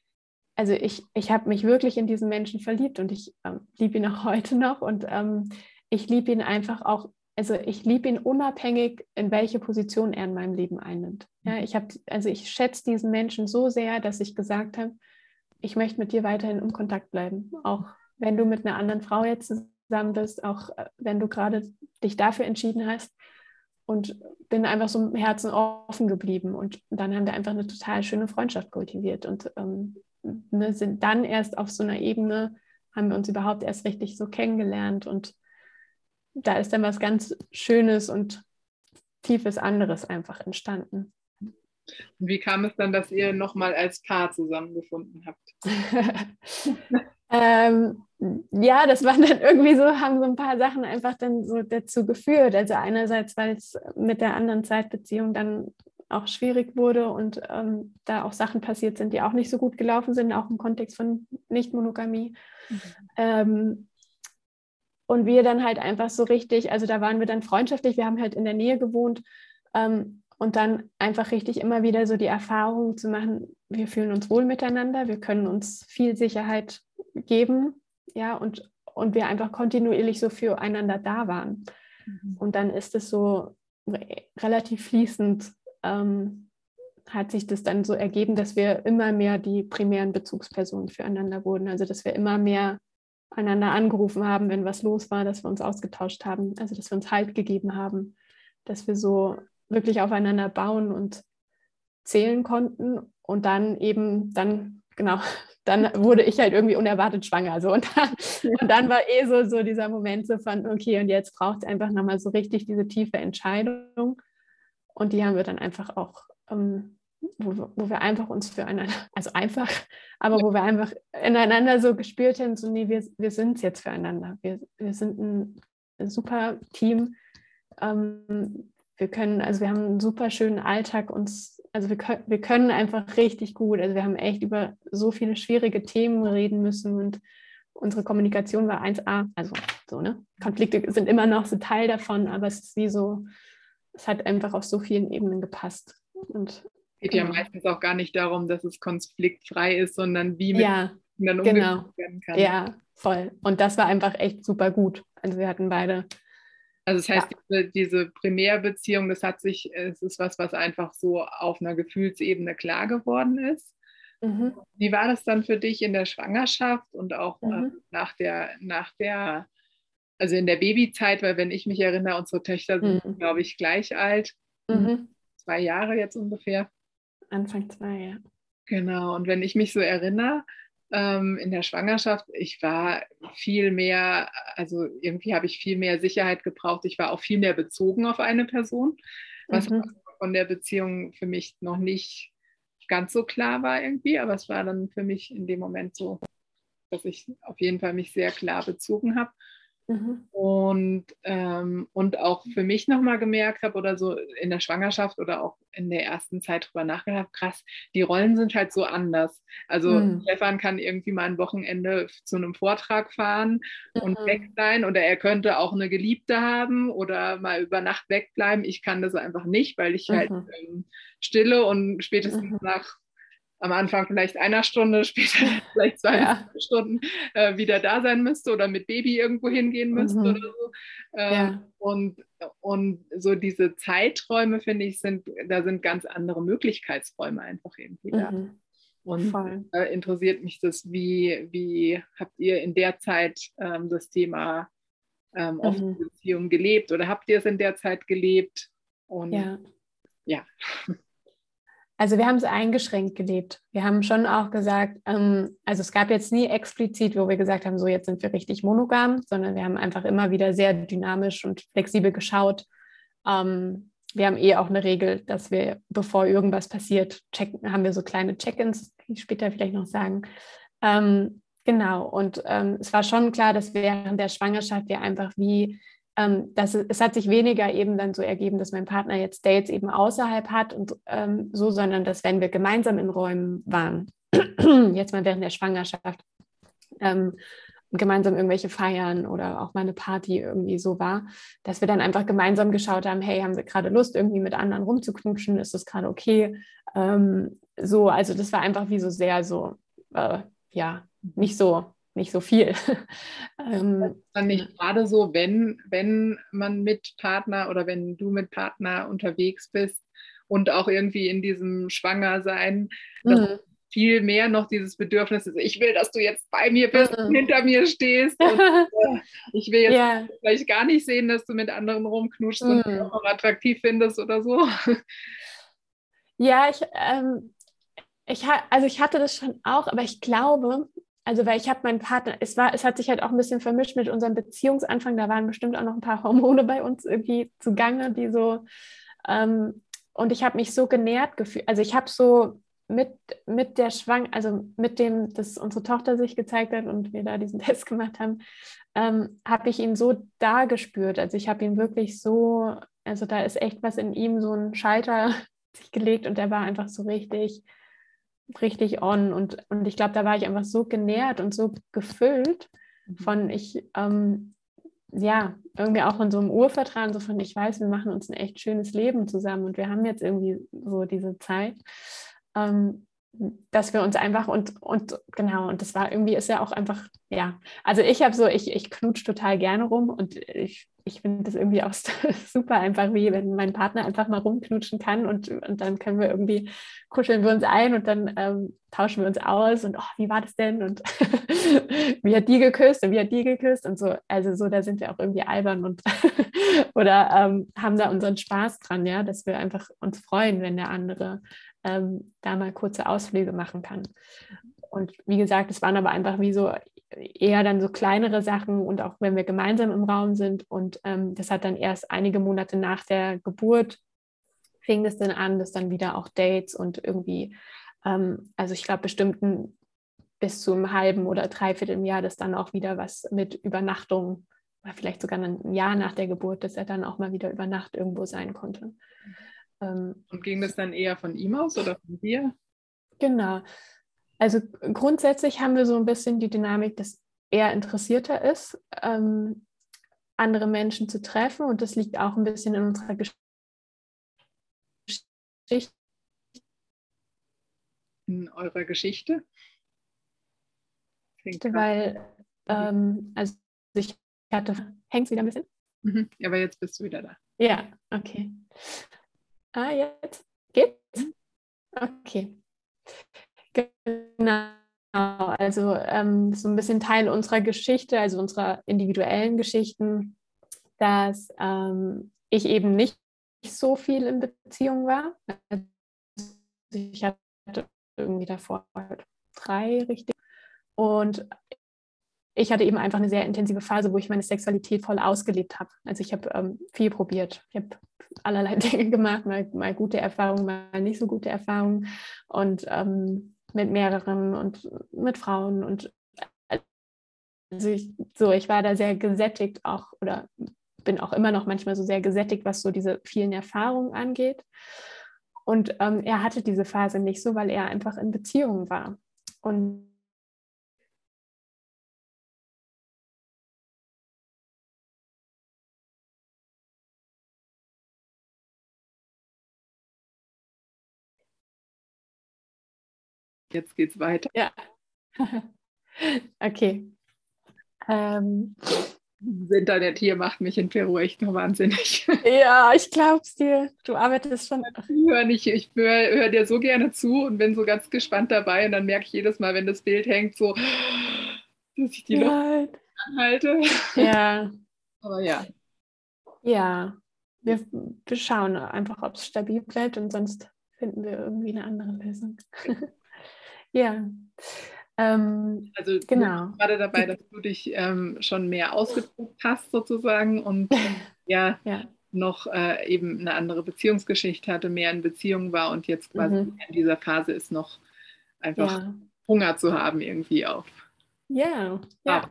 also ich, ich habe mich wirklich in diesen Menschen verliebt und ich ähm, liebe ihn auch heute noch und ähm, ich liebe ihn einfach auch, also ich liebe ihn unabhängig, in welche Position er in meinem Leben einnimmt. Ja, mhm. ich habe, also ich schätze diesen Menschen so sehr, dass ich gesagt habe, ich möchte mit dir weiterhin im Kontakt bleiben, auch wenn du mit einer anderen Frau jetzt zusammen bist, auch äh, wenn du gerade dich dafür entschieden hast und bin einfach so im Herzen offen geblieben und dann haben wir einfach eine total schöne Freundschaft kultiviert und ähm, ne, sind dann erst auf so einer Ebene, haben wir uns überhaupt erst richtig so kennengelernt und da ist dann was ganz Schönes und Tiefes anderes einfach entstanden. Und wie kam es dann, dass ihr nochmal als Paar zusammengefunden habt? ähm, ja, das waren dann irgendwie so, haben so ein paar Sachen einfach dann so dazu geführt. Also einerseits, weil es mit der anderen Zeitbeziehung dann auch schwierig wurde und ähm, da auch Sachen passiert sind, die auch nicht so gut gelaufen sind, auch im Kontext von Nicht-Monogamie. Mhm. Ähm, und wir dann halt einfach so richtig, also da waren wir dann freundschaftlich, wir haben halt in der Nähe gewohnt ähm, und dann einfach richtig immer wieder so die Erfahrung zu machen, wir fühlen uns wohl miteinander, wir können uns viel Sicherheit geben, ja, und, und wir einfach kontinuierlich so füreinander da waren. Mhm. Und dann ist es so relativ fließend ähm, hat sich das dann so ergeben, dass wir immer mehr die primären Bezugspersonen füreinander wurden. Also dass wir immer mehr einander angerufen haben, wenn was los war, dass wir uns ausgetauscht haben, also dass wir uns Halt gegeben haben, dass wir so wirklich aufeinander bauen und zählen konnten und dann eben dann genau dann wurde ich halt irgendwie unerwartet schwanger so und dann, und dann war eh so so dieser Moment so von okay und jetzt braucht es einfach nochmal so richtig diese tiefe Entscheidung und die haben wir dann einfach auch, ähm, wo, wo, wir einfach uns füreinander, also einfach, aber wo wir einfach ineinander so gespürt haben, so nee, wir, wir sind es jetzt füreinander. Wir, wir sind ein, ein super Team. Ähm, wir können, also wir haben einen super schönen Alltag uns, also wir können, wir können einfach richtig gut. Also wir haben echt über so viele schwierige Themen reden müssen und Unsere Kommunikation war 1A, also so, ne? Konflikte sind immer noch so Teil davon, aber es ist wie so, es hat einfach auf so vielen Ebenen gepasst. Und geht ja genau. meistens auch gar nicht darum, dass es konfliktfrei ist, sondern wie mit ja, dann genau. werden kann. Ja, voll. Und das war einfach echt super gut. Also wir hatten beide. Also das heißt, ja. diese, diese Primärbeziehung, das hat sich, es ist was, was einfach so auf einer Gefühlsebene klar geworden ist. Mhm. Wie war das dann für dich in der Schwangerschaft und auch äh, mhm. nach der, nach der, also in der Babyzeit, weil wenn ich mich erinnere, unsere Töchter sind, mhm. glaube ich, gleich alt. Mhm. Zwei Jahre jetzt ungefähr. Anfang zwei, ja. Genau, und wenn ich mich so erinnere, ähm, in der Schwangerschaft, ich war viel mehr, also irgendwie habe ich viel mehr Sicherheit gebraucht. Ich war auch viel mehr bezogen auf eine Person, was mhm. von der Beziehung für mich noch nicht ganz so klar war irgendwie, aber es war dann für mich in dem Moment so, dass ich auf jeden Fall mich sehr klar bezogen habe. Mhm. Und, ähm, und auch für mich nochmal gemerkt habe oder so in der Schwangerschaft oder auch in der ersten Zeit drüber nachgedacht, krass, die Rollen sind halt so anders. Also mhm. Stefan kann irgendwie mal ein Wochenende zu einem Vortrag fahren und mhm. weg sein oder er könnte auch eine Geliebte haben oder mal über Nacht wegbleiben. Ich kann das einfach nicht, weil ich halt mhm. ähm, stille und spätestens mhm. nach am Anfang vielleicht einer Stunde, später vielleicht zwei ja. Stunden äh, wieder da sein müsste oder mit Baby irgendwo hingehen müsste mhm. oder so. Äh, ja. und, und so diese Zeiträume, finde ich, sind, da sind ganz andere Möglichkeitsräume einfach irgendwie da. Mhm. Und äh, interessiert mich das, wie, wie habt ihr in der Zeit ähm, das Thema ähm, offene mhm. Beziehung gelebt oder habt ihr es in der Zeit gelebt? Und ja. ja. Also wir haben es eingeschränkt gelebt. Wir haben schon auch gesagt, ähm, also es gab jetzt nie explizit, wo wir gesagt haben, so jetzt sind wir richtig monogam, sondern wir haben einfach immer wieder sehr dynamisch und flexibel geschaut. Ähm, wir haben eh auch eine Regel, dass wir, bevor irgendwas passiert, checken, haben wir so kleine Check-ins, die ich später vielleicht noch sagen. Ähm, genau, und ähm, es war schon klar, dass während der Schwangerschaft wir einfach wie ähm, das, es hat sich weniger eben dann so ergeben, dass mein Partner jetzt Dates eben außerhalb hat und ähm, so, sondern dass wenn wir gemeinsam in Räumen waren, jetzt mal während der Schwangerschaft, ähm, gemeinsam irgendwelche Feiern oder auch mal eine Party irgendwie so war, dass wir dann einfach gemeinsam geschaut haben, hey, haben wir gerade Lust, irgendwie mit anderen rumzuknutschen? Ist das gerade okay? Ähm, so, also das war einfach wie so sehr so, äh, ja, nicht so nicht so viel. ähm, dann nicht gerade so, wenn, wenn man mit Partner oder wenn du mit Partner unterwegs bist und auch irgendwie in diesem Schwangersein, mhm. viel mehr noch dieses Bedürfnis ist, ich will, dass du jetzt bei mir bist mhm. und hinter mir stehst. Und, äh, ich will jetzt ja. vielleicht gar nicht sehen, dass du mit anderen rumknutschst mhm. und auch attraktiv findest oder so. Ja, ich, ähm, ich, also ich hatte das schon auch, aber ich glaube, also weil ich habe meinen Partner, es war, es hat sich halt auch ein bisschen vermischt mit unserem Beziehungsanfang. Da waren bestimmt auch noch ein paar Hormone bei uns irgendwie zugange, die so ähm, und ich habe mich so genährt gefühlt. Also ich habe so mit, mit der Schwang, also mit dem, dass unsere Tochter sich gezeigt hat und wir da diesen Test gemacht haben, ähm, habe ich ihn so da gespürt. Also ich habe ihn wirklich so, also da ist echt was in ihm, so ein Schalter sich gelegt und der war einfach so richtig richtig on. Und, und ich glaube, da war ich einfach so genährt und so gefüllt mhm. von ich, ähm, ja, irgendwie auch von so einem Urvertrauen, so von ich weiß, wir machen uns ein echt schönes Leben zusammen und wir haben jetzt irgendwie so diese Zeit. Ähm, dass wir uns einfach und, und genau, und das war irgendwie, ist ja auch einfach, ja, also ich habe so, ich, ich knutsch total gerne rum und ich ich finde das irgendwie auch super einfach, wie wenn mein Partner einfach mal rumknutschen kann und, und dann können wir irgendwie, kuscheln wir uns ein und dann ähm, tauschen wir uns aus und oh, wie war das denn und wie hat die geküsst und wie hat die geküsst und so. Also so, da sind wir auch irgendwie albern und oder ähm, haben da unseren Spaß dran, ja, dass wir einfach uns freuen, wenn der andere ähm, da mal kurze Ausflüge machen kann. Und wie gesagt, es waren aber einfach wie so eher dann so kleinere Sachen und auch wenn wir gemeinsam im Raum sind. Und ähm, das hat dann erst einige Monate nach der Geburt fing es dann an, dass dann wieder auch Dates und irgendwie, ähm, also ich glaube, bestimmten bis zu einem halben oder dreiviertel im Jahr, dass dann auch wieder was mit Übernachtung oder vielleicht sogar ein Jahr nach der Geburt, dass er dann auch mal wieder über Nacht irgendwo sein konnte. Ähm, und ging das dann eher von ihm aus oder von dir? Genau. Also grundsätzlich haben wir so ein bisschen die Dynamik, dass eher interessierter ist, ähm, andere Menschen zu treffen. Und das liegt auch ein bisschen in unserer Geschichte. In eurer Geschichte? Weil, ähm, also ich hatte, hängt es wieder ein bisschen? Mhm. Aber jetzt bist du wieder da. Ja, okay. Ah, jetzt geht's? Okay. Genau. Also ähm, so ein bisschen Teil unserer Geschichte, also unserer individuellen Geschichten, dass ähm, ich eben nicht so viel in Beziehung war. Also ich hatte irgendwie davor drei richtig. Und ich hatte eben einfach eine sehr intensive Phase, wo ich meine Sexualität voll ausgelebt habe. Also ich habe ähm, viel probiert. Ich habe allerlei Dinge gemacht, mal, mal, gute Erfahrungen, mal nicht so gute Erfahrungen und ähm, mit mehreren und mit Frauen und also ich, so, ich war da sehr gesättigt auch oder bin auch immer noch manchmal so sehr gesättigt, was so diese vielen Erfahrungen angeht. Und ähm, er hatte diese Phase nicht so, weil er einfach in Beziehung war. Und Jetzt geht's weiter. Ja. okay. Ähm. Das Internet hier macht mich in Peru echt nur wahnsinnig. Ja, ich glaub's dir. Du arbeitest schon. Ich höre ich höre hör dir so gerne zu und bin so ganz gespannt dabei. Und dann merke ich jedes Mal, wenn das Bild hängt, so, dass ich die ja. Luft anhalte. Ja. Aber ja. Ja. Wir, wir schauen einfach, ob es stabil bleibt und sonst finden wir irgendwie eine andere Lösung. Ja. Ähm, also genau. gerade dabei, dass du dich ähm, schon mehr ausgedrückt hast sozusagen und ja, ja, noch äh, eben eine andere Beziehungsgeschichte hatte, mehr in Beziehung war und jetzt quasi mhm. in dieser Phase ist noch einfach ja. Hunger zu haben irgendwie auf. Ja, ja.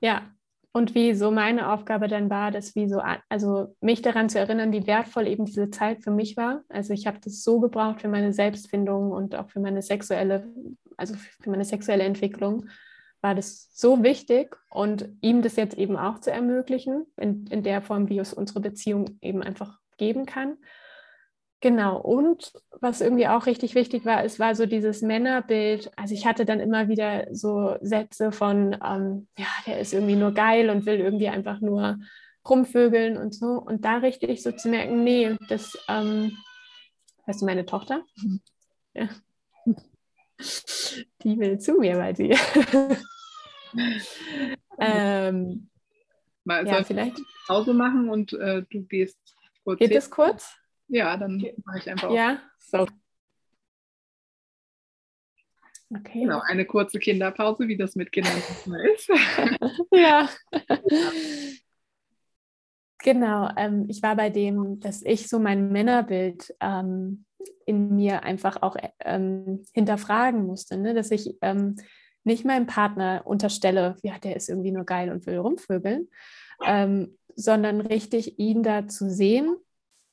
Ja, und wie so meine Aufgabe dann war, das wie so, also mich daran zu erinnern, wie wertvoll eben diese Zeit für mich war. Also ich habe das so gebraucht für meine Selbstfindung und auch für meine sexuelle, also für meine sexuelle Entwicklung war das so wichtig und ihm das jetzt eben auch zu ermöglichen, in, in der Form, wie es unsere Beziehung eben einfach geben kann. Genau, und was irgendwie auch richtig wichtig war, es war so dieses Männerbild. Also ich hatte dann immer wieder so Sätze von, ähm, ja, der ist irgendwie nur geil und will irgendwie einfach nur rumvögeln und so. Und da richtig so zu merken, nee, das, ähm, weißt du, meine Tochter? Ja. Die will zu mir, weil sie. ähm, Mal, ja, vielleicht Pause machen und äh, du gehst kurz. Geht es kurz? Ja, dann mache ich einfach. Ja, so. Okay. Genau, eine kurze Kinderpause, wie das mit Kindern ist. ja. Genau, ähm, ich war bei dem, dass ich so mein Männerbild ähm, in mir einfach auch ähm, hinterfragen musste, ne? dass ich ähm, nicht meinem Partner unterstelle, ja, der ist irgendwie nur geil und will rumvögeln, ähm, sondern richtig ihn da zu sehen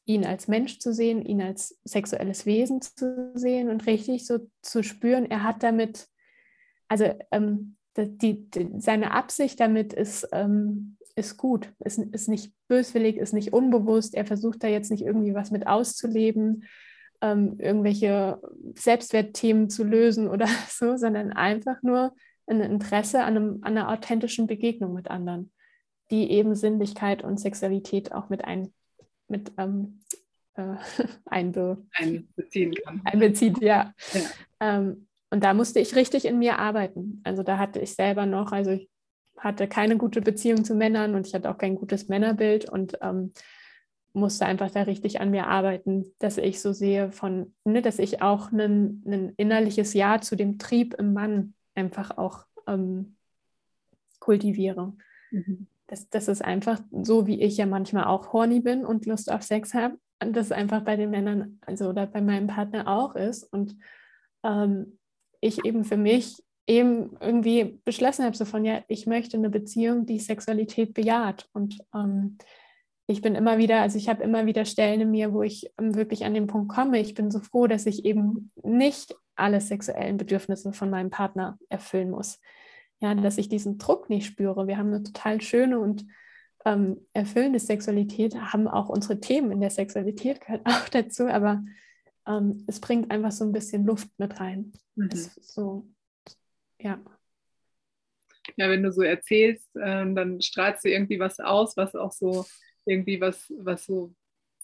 ihn als Mensch zu sehen, ihn als sexuelles Wesen zu sehen und richtig so zu spüren, er hat damit, also ähm, die, die, seine Absicht damit ist, ähm, ist gut, ist, ist nicht böswillig, ist nicht unbewusst, er versucht da jetzt nicht irgendwie was mit auszuleben, ähm, irgendwelche Selbstwertthemen zu lösen oder so, sondern einfach nur ein Interesse an, einem, an einer authentischen Begegnung mit anderen, die eben Sinnlichkeit und Sexualität auch mit ein, mit ähm, äh, einbe einbeziehen kann. Einbezieht, ja. ja. Ähm, und da musste ich richtig in mir arbeiten. Also da hatte ich selber noch, also ich hatte keine gute Beziehung zu Männern und ich hatte auch kein gutes Männerbild und ähm, musste einfach da richtig an mir arbeiten, dass ich so sehe von, ne, dass ich auch ein innerliches Ja zu dem Trieb im Mann einfach auch ähm, kultiviere. Mhm das, das ist einfach so, wie ich ja manchmal auch horny bin und Lust auf Sex habe. Und das einfach bei den Männern, also oder bei meinem Partner auch ist. Und ähm, ich eben für mich eben irgendwie beschlossen habe, so von, ja, ich möchte eine Beziehung, die Sexualität bejaht. Und ähm, ich bin immer wieder, also ich habe immer wieder Stellen in mir, wo ich ähm, wirklich an den Punkt komme. Ich bin so froh, dass ich eben nicht alle sexuellen Bedürfnisse von meinem Partner erfüllen muss Ja, dass ich diesen Druck nicht spüre. Wir haben eine total schöne und ähm, erfüllende Sexualität, haben auch unsere Themen in der Sexualität gehört auch dazu, aber ähm, es bringt einfach so ein bisschen Luft mit rein. Mhm. so, ja. Ja, wenn du so erzählst, äh, dann strahlst du irgendwie was aus, was auch so irgendwie was, was so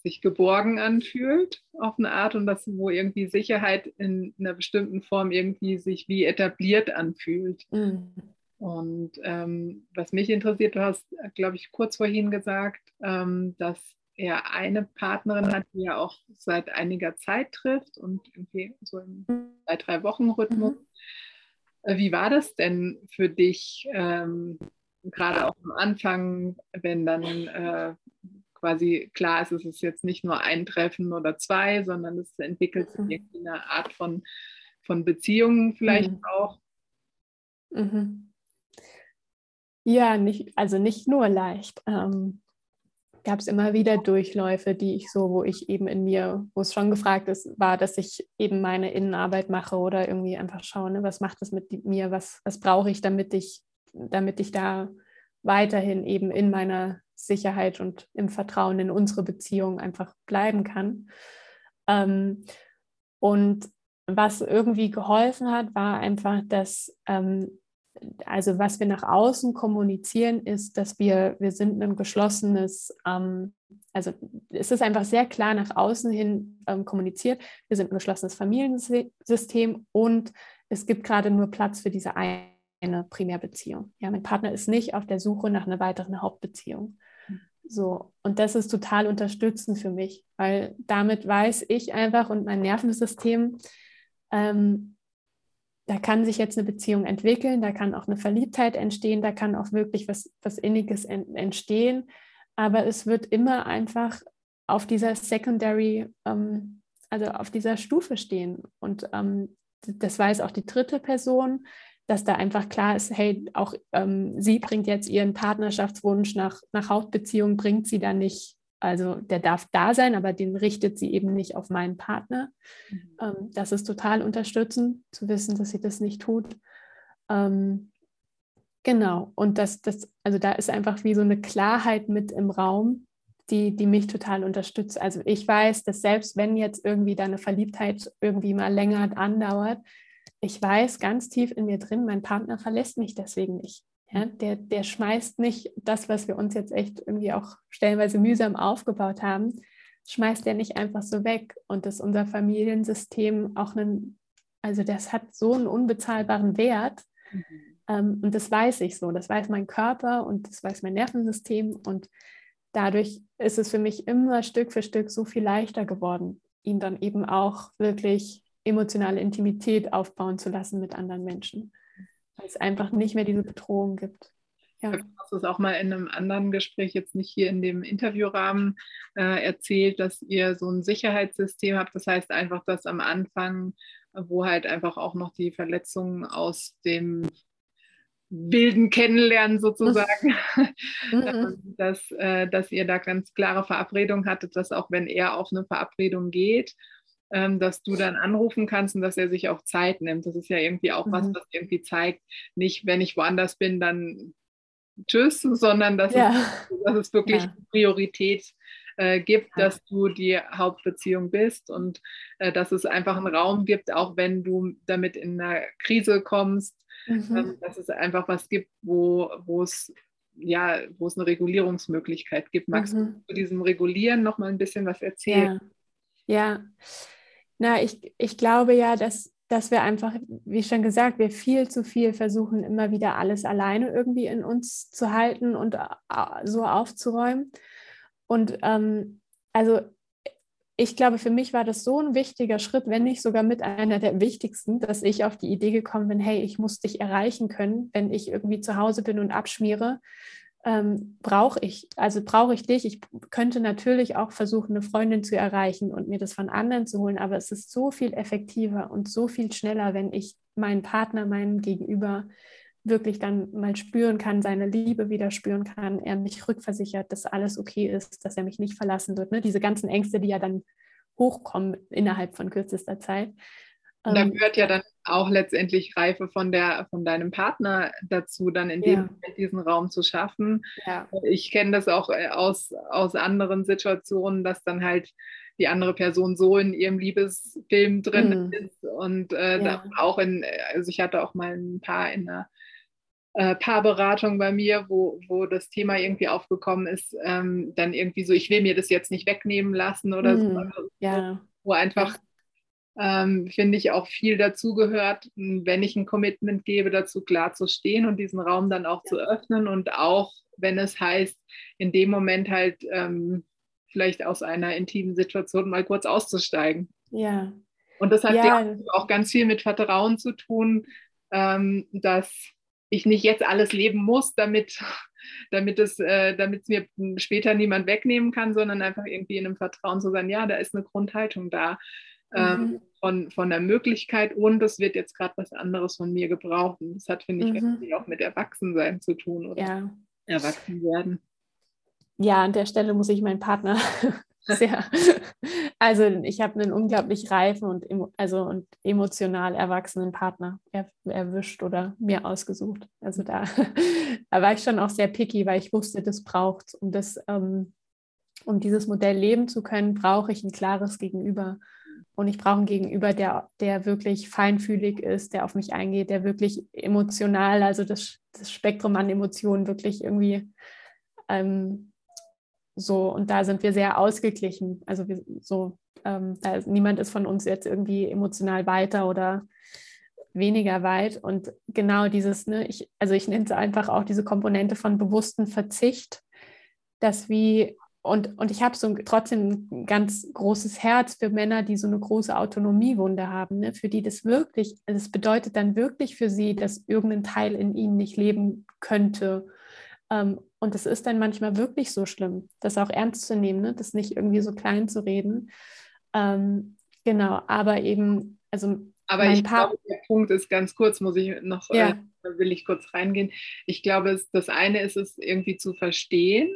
sich geborgen anfühlt auf eine Art und das, wo irgendwie Sicherheit in einer bestimmten Form irgendwie sich wie etabliert anfühlt. Mhm. Und ähm, was mich interessiert, du hast, glaube ich, kurz vorhin gesagt, ähm, dass er eine Partnerin hat, die er auch seit einiger Zeit trifft und irgendwie so im zwei, drei Wochen Rhythmus. Mhm. Äh, wie war das denn für dich, ähm, gerade auch am Anfang, wenn dann äh, quasi klar ist, es ist jetzt nicht nur ein Treffen oder zwei, sondern es entwickelt sich mhm. irgendwie eine Art von, von Beziehungen vielleicht mhm. auch? Mhm. Ja, nicht, also nicht nur leicht. Ähm, Gab es immer wieder Durchläufe, die ich so, wo ich eben in mir, wo es schon gefragt ist, war, dass ich eben meine Innenarbeit mache oder irgendwie einfach schaue, ne, was macht das mit mir, was, was brauche ich, damit ich, damit ich da weiterhin eben in meiner Sicherheit und im Vertrauen in unsere Beziehung einfach bleiben kann. Ähm, und was irgendwie geholfen hat, war einfach, dass ähm, also was wir nach außen kommunizieren, ist, dass wir, wir sind ein geschlossenes, ähm, also es ist einfach sehr klar nach außen hin ähm, kommuniziert, wir sind ein geschlossenes Familiensystem und es gibt gerade nur Platz für diese eine Primärbeziehung. Ja, mein Partner ist nicht auf der Suche nach einer weiteren Hauptbeziehung. So, und das ist total unterstützend für mich, weil damit weiß ich einfach und mein Nervensystem, ähm, da kann sich jetzt eine Beziehung entwickeln, da kann auch eine Verliebtheit entstehen, da kann auch wirklich was, was Inniges entstehen. Aber es wird immer einfach auf dieser Secondary, ähm, also auf dieser Stufe stehen. Und ähm, das weiß auch die dritte Person, dass da einfach klar ist, hey, auch ähm, sie bringt jetzt ihren Partnerschaftswunsch nach, nach Hauptbeziehung, bringt sie da nicht also der darf da sein, aber den richtet sie eben nicht auf meinen Partner. Mhm. Ähm, das ist total unterstützend zu wissen, dass sie das nicht tut. Ähm, genau, und das, das, also da ist einfach wie so eine Klarheit mit im Raum, die, die mich total unterstützt. Also ich weiß, dass selbst wenn jetzt irgendwie da eine Verliebtheit irgendwie mal länger andauert, ich weiß ganz tief in mir drin, mein Partner verlässt mich deswegen nicht. Ja, der, der schmeißt nicht das, was wir uns jetzt echt irgendwie auch stellenweise mühsam aufgebaut haben, schmeißt er nicht einfach so weg. Und dass unser Familiensystem auch einen, also das hat so einen unbezahlbaren Wert. Mhm. Ähm, und das weiß ich so, das weiß mein Körper und das weiß mein Nervensystem. Und dadurch ist es für mich immer Stück für Stück so viel leichter geworden, ihn dann eben auch wirklich emotionale Intimität aufbauen zu lassen mit anderen Menschen weil es einfach nicht mehr diese Bedrohung gibt. Ja. Du hast es auch mal in einem anderen Gespräch, jetzt nicht hier in dem Interviewrahmen, äh, erzählt, dass ihr so ein Sicherheitssystem habt. Das heißt einfach, dass am Anfang, wo halt einfach auch noch die Verletzungen aus dem wilden Kennenlernen sozusagen, mhm. dass, äh, dass ihr da ganz klare Verabredungen hattet, dass auch wenn er auf eine Verabredung geht, dass du dann anrufen kannst und dass er sich auch Zeit nimmt. Das ist ja irgendwie auch mhm. was, was irgendwie zeigt, nicht wenn ich woanders bin, dann tschüss, sondern dass, ja. es, dass es wirklich ja. Priorität äh, gibt, ja. dass du die Hauptbeziehung bist und äh, dass es einfach einen Raum gibt, auch wenn du damit in einer Krise kommst, mhm. ähm, dass es einfach was gibt, wo, wo es ja, wo es eine Regulierungsmöglichkeit gibt. Magst mhm. du zu diesem Regulieren noch mal ein bisschen was erzählen? Ja. Na, ich, ich glaube ja, dass, dass wir einfach, wie schon gesagt, wir viel zu viel versuchen, immer wieder alles alleine irgendwie in uns zu halten und äh, so aufzuräumen. Und ähm, also ich glaube, für mich war das so ein wichtiger Schritt, wenn nicht sogar mit einer der wichtigsten, dass ich auf die Idee gekommen bin, hey, ich muss dich erreichen können, wenn ich irgendwie zu Hause bin und abschmiere ähm, brauche ich, also brauche ich dich. Ich könnte natürlich auch versuchen, eine Freundin zu erreichen und mir das von anderen zu holen, aber es ist so viel effektiver und so viel schneller, wenn ich meinen Partner, meinen Gegenüber wirklich dann mal spüren kann, seine Liebe wieder spüren kann, er mich rückversichert, dass alles okay ist, dass er mich nicht verlassen wird. Ne? Diese ganzen Ängste, die ja dann hochkommen innerhalb von kürzester Zeit. da ähm, gehört ja dann auch letztendlich Reife von, der, von deinem Partner dazu, dann in dem ja. Moment diesen Raum zu schaffen. Ja. Ich kenne das auch äh, aus, aus anderen Situationen, dass dann halt die andere Person so in ihrem Liebesfilm drin mhm. ist und äh, ja. auch in, also ich hatte auch mal ein paar in einer äh, Paarberatung bei mir, wo, wo das Thema irgendwie aufgekommen ist, ähm, dann irgendwie so, ich will mir das jetzt nicht wegnehmen lassen oder mhm. so, also, ja. wo einfach ähm, finde ich auch viel dazugehört, wenn ich ein Commitment gebe, dazu klar zu stehen und diesen Raum dann auch ja. zu öffnen und auch, wenn es heißt, in dem Moment halt ähm, vielleicht aus einer intimen Situation mal kurz auszusteigen. Ja. Und das hat ja, auch ganz viel mit Vertrauen zu tun, ähm, dass ich nicht jetzt alles leben muss, damit, damit es äh, damit mir später niemand wegnehmen kann, sondern einfach irgendwie in einem Vertrauen zu sein, ja, da ist eine Grundhaltung da ähm, mhm. Von, von der Möglichkeit und es wird jetzt gerade was anderes von mir gebraucht. Und das hat, finde ich, mhm. auch mit Erwachsensein zu tun oder ja. Erwachsenwerden. Ja, an der Stelle muss ich meinen Partner sehr, also ich habe einen unglaublich reifen und, also, und emotional erwachsenen Partner er, erwischt oder mir ausgesucht. Also da, da war ich schon auch sehr picky, weil ich wusste, das braucht um das, ähm, um dieses Modell leben zu können, brauche ich ein klares Gegenüber. Und ich brauche einen Gegenüber, der, der wirklich feinfühlig ist, der auf mich eingeht, der wirklich emotional, also das, das Spektrum an Emotionen wirklich irgendwie ähm, so, und da sind wir sehr ausgeglichen. Also wir, so, ähm, da ist, niemand ist von uns jetzt irgendwie emotional weiter oder weniger weit. Und genau dieses, ne, ich, also ich nenne es einfach auch diese Komponente von bewussten Verzicht, dass wie und, und ich habe so trotzdem ein ganz großes Herz für Männer, die so eine große Autonomiewunde haben, ne? für die das wirklich, das bedeutet dann wirklich für sie, dass irgendein Teil in ihnen nicht leben könnte. Ähm, und es ist dann manchmal wirklich so schlimm, das auch ernst zu nehmen, ne? das nicht irgendwie so klein zu reden. Ähm, genau, aber eben, also. Aber ich glaube, der Punkt ist ganz kurz, muss ich noch, ja. äh, will ich kurz reingehen. Ich glaube, das eine ist es irgendwie zu verstehen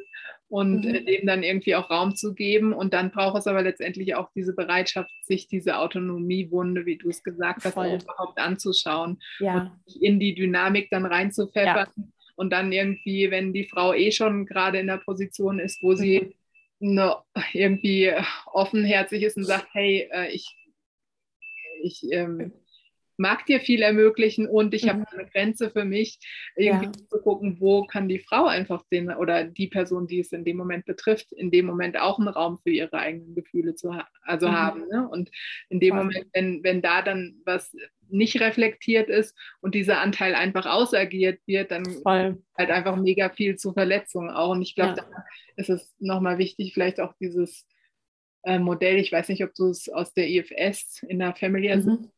und mhm. dem dann irgendwie auch Raum zu geben. Und dann braucht es aber letztendlich auch diese Bereitschaft, sich diese Autonomiewunde, wie du es gesagt hast, überhaupt anzuschauen ja. und in die Dynamik dann reinzupfeffern. Ja. Und dann irgendwie, wenn die Frau eh schon gerade in der Position ist, wo sie mhm. ne, irgendwie offenherzig ist und sagt, hey, äh, ich, ich ähm, mag dir viel ermöglichen und ich mhm. habe eine Grenze für mich, irgendwie ja. zu gucken, wo kann die Frau einfach den oder die Person, die es in dem Moment betrifft, in dem Moment auch einen Raum für ihre eigenen Gefühle zu ha also mhm. haben. Ne? Und in dem Voll. Moment, wenn, wenn da dann was nicht reflektiert ist und dieser Anteil einfach ausagiert wird, dann Voll. halt einfach mega viel zu Verletzungen auch. Und ich glaube, ja. da ist es nochmal wichtig, vielleicht auch dieses äh, Modell, ich weiß nicht, ob du es aus der IFS in der Family mhm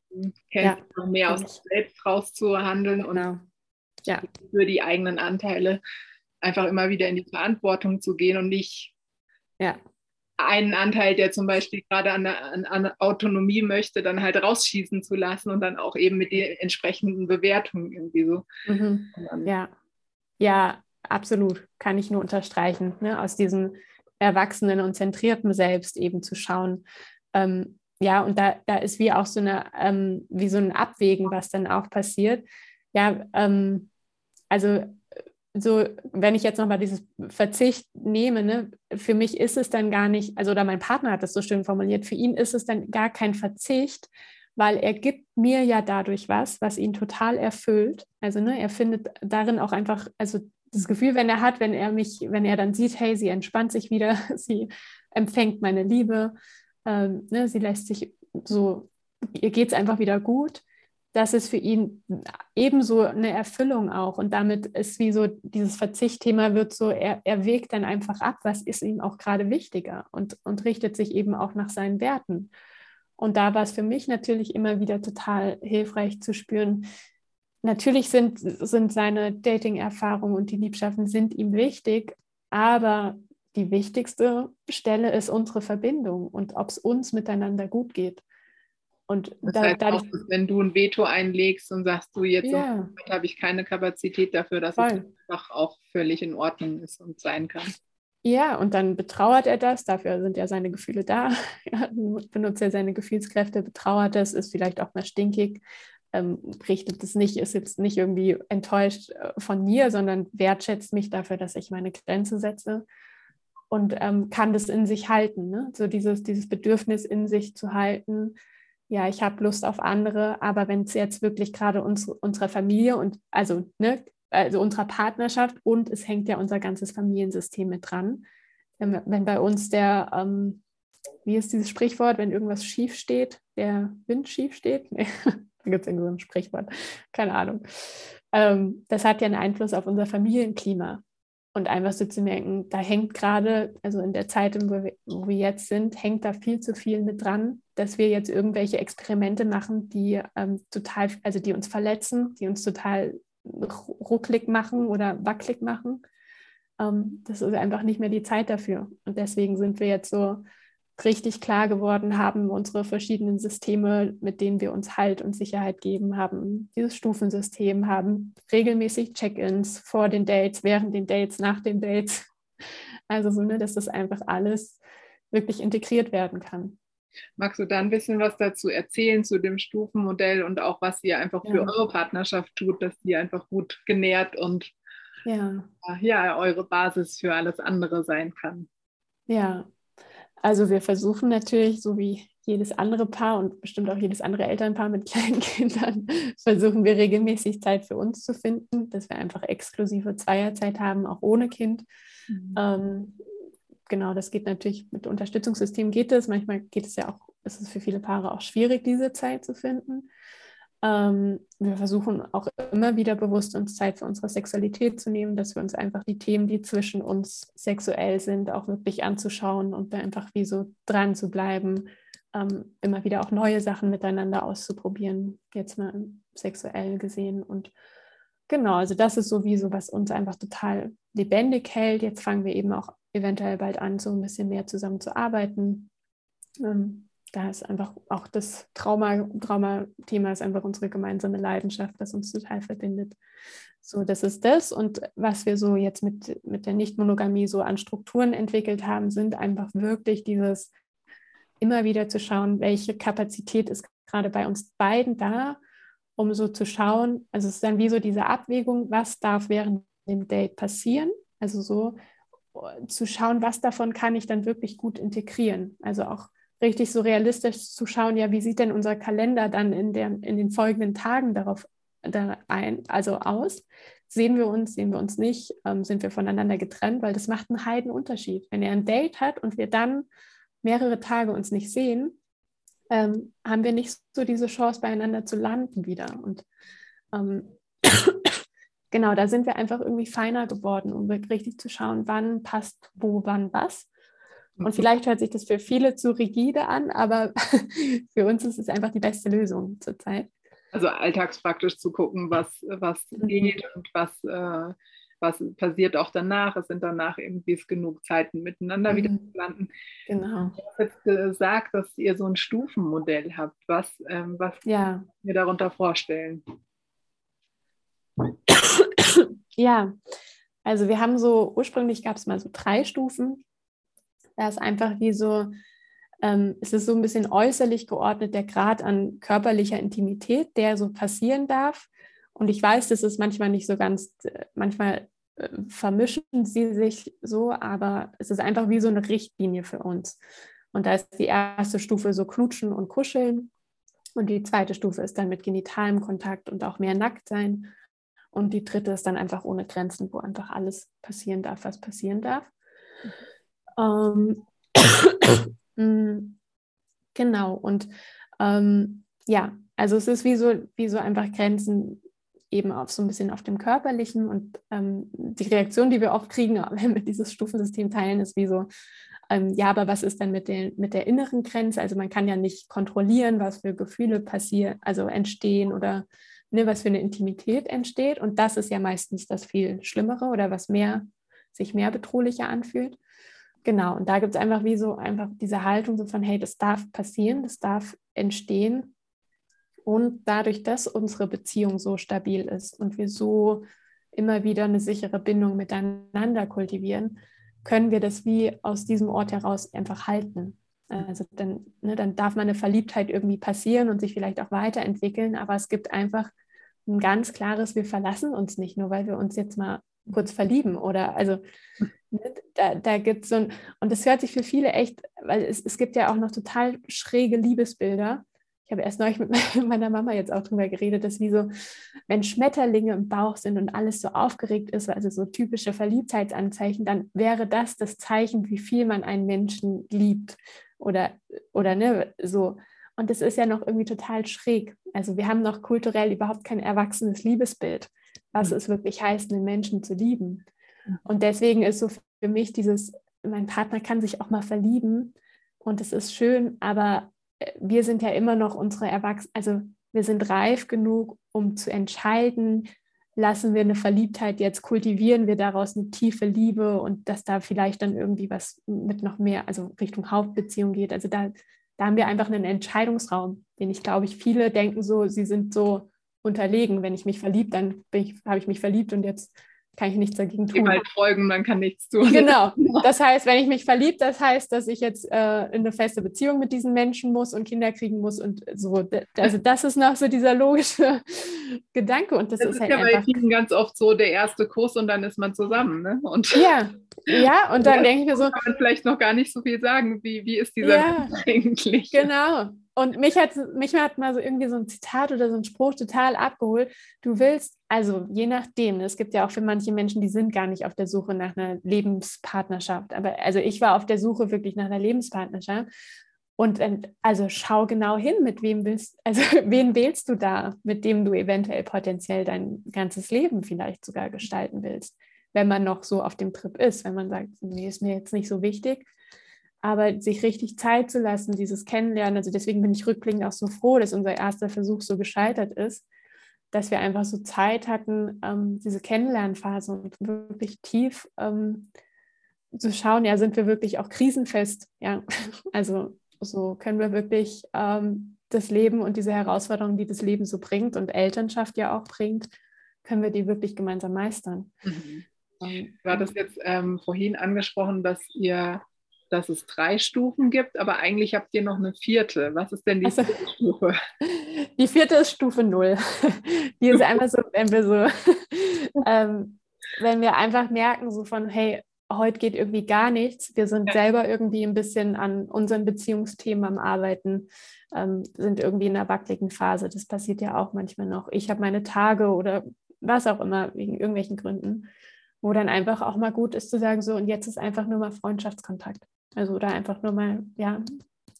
kennt, ja, mehr aus sich selbst rauszuhandeln genau. und ja. für die eigenen Anteile einfach immer wieder in die Verantwortung zu gehen und nicht ja. einen Anteil, der zum Beispiel gerade an, an, an, Autonomie möchte, dann halt rausschießen zu lassen und dann auch eben mit den entsprechenden Bewertungen irgendwie so. Mhm. Ja. ja, absolut, kann ich nur unterstreichen, ne? aus diesem erwachsenen und zentrierten Selbst eben zu schauen, ähm, ja, und da, da ist wie auch so eine, ähm, wie so ein Abwägen, was dann auch passiert. Ja, ähm, also so, wenn ich jetzt nochmal dieses Verzicht nehme, ne, für mich ist es dann gar nicht, also oder mein Partner hat das so schön formuliert, für ihn ist es dann gar kein Verzicht, weil er gibt mir ja dadurch was, was ihn total erfüllt. Also ne, er findet darin auch einfach, also das Gefühl, wenn er hat, wenn er mich, wenn er dann sieht, hey, sie entspannt sich wieder, sie empfängt meine Liebe, ähm, ne, sie lässt sich so, ihr geht es einfach wieder gut. Das ist für ihn ebenso eine Erfüllung auch. Und damit ist wie so dieses Verzichtthema wird so, er, er wägt dann einfach ab, was ist ihm auch gerade wichtiger und, und richtet sich eben auch nach seinen Werten. Und da war es für mich natürlich immer wieder total hilfreich zu spüren, natürlich sind, sind seine Dating-Erfahrungen und die Liebschaften sind ihm wichtig, aber die wichtigste Stelle ist unsere Verbindung und ob es uns miteinander gut geht. Und das da, heißt dadurch, auch, wenn du ein Veto einlegst und sagst, du jetzt ja. habe ich keine Kapazität dafür, dass Voll. es einfach auch völlig in Ordnung ist und sein kann. Ja, und dann betrauert er das, dafür sind ja seine Gefühle da, ja, benutzt er seine Gefühlskräfte, betrauert es, ist vielleicht auch mal stinkig, ähm, richtet es nicht, ist jetzt nicht irgendwie enttäuscht äh, von mir, sondern wertschätzt mich dafür, dass ich meine Grenze setze und ähm, kann das in sich halten. Ne? So dieses, dieses Bedürfnis in sich zu halten. Ja, ich habe Lust auf andere, aber wenn es jetzt wirklich gerade uns, unserer Familie und also, ne, also unserer Partnerschaft und es hängt ja unser ganzes Familiensystem mit dran. Wenn, wenn bei uns der, ähm, wie ist dieses Sprichwort, wenn irgendwas schief steht, der Wind schief steht? Nee, da gibt es irgendwie so ein Sprichwort, keine Ahnung. Ähm, das hat ja einen Einfluss auf unser Familienklima. Und einfach so zu merken, da hängt gerade, also in der Zeit, wo wir, wo wir, jetzt sind, hängt da viel zu viel mit dran, dass wir jetzt irgendwelche Experimente machen, die ähm, total, also die uns verletzen, die uns total rucklig machen oder wackelig machen. Ähm, das ist einfach nicht mehr die Zeit dafür. Und deswegen sind wir jetzt so richtig klar geworden, haben unsere verschiedenen Systeme, mit denen wir uns Halt und Sicherheit geben, haben dieses Stufensystem, haben regelmäßig Check-ins vor den Dates, während den Dates, nach den Dates. Also so, ne, dass das einfach alles wirklich integriert werden kann. Magst du da ein bisschen was dazu erzählen zu dem Stufenmodell und auch was ihr einfach für ja. eure Partnerschaft tut, dass die einfach gut genährt und ja. ja, eure Basis für alles andere sein kann? Ja, also wir versuchen natürlich, so wie jedes andere Paar und bestimmt auch jedes andere Elternpaar mit kleinen Kindern, versuchen wir regelmäßig Zeit für uns zu finden, dass wir einfach exklusive Zweierzeit haben, auch ohne Kind. Mhm. Ähm, genau, das geht natürlich mit Unterstützungssystemen geht es. Manchmal geht es ja auch, ist es für viele Paare auch schwierig, diese Zeit zu finden. Ähm, wir versuchen auch immer wieder bewusst uns Zeit für unsere Sexualität zu nehmen, dass wir uns einfach die Themen, die zwischen uns sexuell sind, auch wirklich anzuschauen und da einfach wie so dran zu bleiben, ähm, immer wieder auch neue Sachen miteinander auszuprobieren, jetzt mal sexuell gesehen. Und genau, also das ist sowieso, was uns einfach total lebendig hält. Jetzt fangen wir eben auch eventuell bald an, so ein bisschen mehr zusammen zu arbeiten. Ähm, da ist einfach auch das Trauma, Trauma-Thema ist einfach unsere gemeinsame Leidenschaft, das uns total verbindet. So, das ist das. Und was wir so jetzt mit, mit der Nicht-Monogamie so an Strukturen entwickelt haben, sind einfach wirklich dieses immer wieder zu schauen, welche Kapazität ist gerade bei uns beiden da, um so zu schauen, also es ist dann wie so diese Abwägung, was darf während dem Date passieren, also so zu schauen, was davon kann ich dann wirklich gut integrieren. Also auch richtig so realistisch zu schauen, ja, wie sieht denn unser Kalender dann in, der, in den folgenden Tagen darauf da ein, also aus? Sehen wir uns, sehen wir uns nicht, ähm, sind wir voneinander getrennt, weil das macht einen heiden Unterschied. Wenn er ein Date hat und wir dann mehrere Tage uns nicht sehen, ähm, haben wir nicht so diese Chance, beieinander zu landen wieder. Und ähm, genau, da sind wir einfach irgendwie feiner geworden, um richtig zu schauen, wann passt wo, wann was. Und vielleicht hört sich das für viele zu rigide an, aber für uns ist es einfach die beste Lösung zurzeit. Also alltagspraktisch zu gucken, was, was mhm. geht und was, äh, was passiert auch danach. Es sind danach irgendwie genug Zeiten miteinander mhm. wieder zu landen. Genau. Du hast jetzt gesagt, dass ihr so ein Stufenmodell habt. Was, ähm, was ja. wir darunter vorstellen? Ja, also wir haben so, ursprünglich gab es mal so drei Stufen. Da ist einfach wie so, ähm, es ist so ein bisschen äußerlich geordnet, der Grad an körperlicher Intimität, der so passieren darf. Und ich weiß, das ist manchmal nicht so ganz, manchmal äh, vermischen sie sich so, aber es ist einfach wie so eine Richtlinie für uns. Und da ist die erste Stufe so Knutschen und Kuscheln. Und die zweite Stufe ist dann mit genitalem Kontakt und auch mehr Nacktsein. Und die dritte ist dann einfach ohne Grenzen, wo einfach alles passieren darf, was passieren darf. Ähm, mm, genau, und ähm, ja, also es ist wie so, wie so einfach Grenzen eben auf so ein bisschen auf dem körperlichen und ähm, die Reaktion, die wir oft kriegen, wenn wir dieses Stufensystem teilen, ist wie so, ähm, ja, aber was ist denn mit, den, mit der inneren Grenze? Also man kann ja nicht kontrollieren, was für Gefühle passieren, also entstehen oder ne, was für eine Intimität entsteht. Und das ist ja meistens das viel Schlimmere oder was mehr sich mehr bedrohlicher anfühlt. Genau, und da gibt es einfach wie so einfach diese Haltung so von, hey, das darf passieren, das darf entstehen. Und dadurch, dass unsere Beziehung so stabil ist und wir so immer wieder eine sichere Bindung miteinander kultivieren, können wir das wie aus diesem Ort heraus einfach halten. Also dann, ne, dann darf man eine Verliebtheit irgendwie passieren und sich vielleicht auch weiterentwickeln, aber es gibt einfach ein ganz klares, wir verlassen uns nicht, nur weil wir uns jetzt mal kurz verlieben oder also ne, da, da gibt es so ein, und das hört sich für viele echt, weil es, es gibt ja auch noch total schräge Liebesbilder. Ich habe erst neulich mit meiner Mama jetzt auch drüber geredet, dass wie so, wenn Schmetterlinge im Bauch sind und alles so aufgeregt ist, also so typische Verliebtheitsanzeichen, dann wäre das das Zeichen, wie viel man einen Menschen liebt oder, oder ne, so. Und das ist ja noch irgendwie total schräg. Also wir haben noch kulturell überhaupt kein erwachsenes Liebesbild, was mhm. es wirklich heißt, einen Menschen zu lieben. Mhm. Und deswegen ist so für mich dieses, mein Partner kann sich auch mal verlieben und es ist schön, aber äh, wir sind ja immer noch unsere Erwachsenen, also wir sind reif genug, um zu entscheiden, lassen wir eine Verliebtheit jetzt, kultivieren wir daraus eine tiefe Liebe und dass da vielleicht dann irgendwie was mit noch mehr, also Richtung Hauptbeziehung geht. Also da, da haben wir einfach einen Entscheidungsraum, den ich glaube ich, viele denken so, sie sind so unterlegen. Wenn ich mich verliebt, dann habe ich mich verliebt und jetzt kann ich nichts dagegen tun. Halt folgen, man kann nichts tun. Genau. Das heißt, wenn ich mich verliebt, das heißt, dass ich jetzt äh, in eine feste Beziehung mit diesen Menschen muss und Kinder kriegen muss und so. Also das ist noch so dieser logische Gedanke und das, das ist, ist halt ja bei vielen ganz oft so der erste Kuss und dann ist man zusammen, ne? Und ja, ja. Und dann denke ich mir so, kann man vielleicht noch gar nicht so viel sagen, wie wie ist dieser ja, eigentlich? Genau. Und mich hat, mich hat mal so irgendwie so ein Zitat oder so ein Spruch total abgeholt. Du willst, also je nachdem, es gibt ja auch für manche Menschen, die sind gar nicht auf der Suche nach einer Lebenspartnerschaft. Aber also ich war auf der Suche wirklich nach einer Lebenspartnerschaft. Und also schau genau hin, mit wem willst, also wen wählst du da, mit dem du eventuell potenziell dein ganzes Leben vielleicht sogar gestalten willst, wenn man noch so auf dem Trip ist, wenn man sagt, nee, ist mir jetzt nicht so wichtig aber sich richtig Zeit zu lassen, dieses Kennenlernen. Also deswegen bin ich rückblickend auch so froh, dass unser erster Versuch so gescheitert ist, dass wir einfach so Zeit hatten, ähm, diese Kennenlernphase und wirklich tief ähm, zu schauen, ja, sind wir wirklich auch krisenfest, ja, also so können wir wirklich ähm, das Leben und diese Herausforderungen, die das Leben so bringt und Elternschaft ja auch bringt, können wir die wirklich gemeinsam meistern. Mhm. Du hattest jetzt ähm, vorhin angesprochen, dass ihr dass es drei Stufen gibt, aber eigentlich habt ihr noch eine vierte. Was ist denn die also, vierte Stufe? Die vierte ist Stufe null. Die ist einfach so, wenn wir so, ähm, wenn wir einfach merken, so von, hey, heute geht irgendwie gar nichts. Wir sind ja. selber irgendwie ein bisschen an unseren Beziehungsthemen am Arbeiten, ähm, sind irgendwie in einer wackeligen Phase. Das passiert ja auch manchmal noch. Ich habe meine Tage oder was auch immer, wegen irgendwelchen Gründen, wo dann einfach auch mal gut ist zu sagen, so, und jetzt ist einfach nur mal Freundschaftskontakt. Also oder einfach nur mal, ja,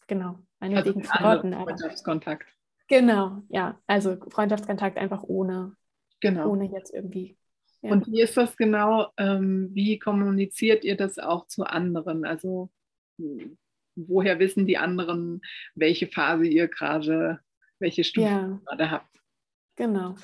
genau, meinetwegen also verorten. Freundschaftskontakt. Genau, ja. Also Freundschaftskontakt einfach ohne, genau. ohne jetzt irgendwie. Ja. Und wie ist das genau? Ähm, wie kommuniziert ihr das auch zu anderen? Also woher wissen die anderen, welche Phase ihr gerade, welche Stufe ja. gerade habt? Genau.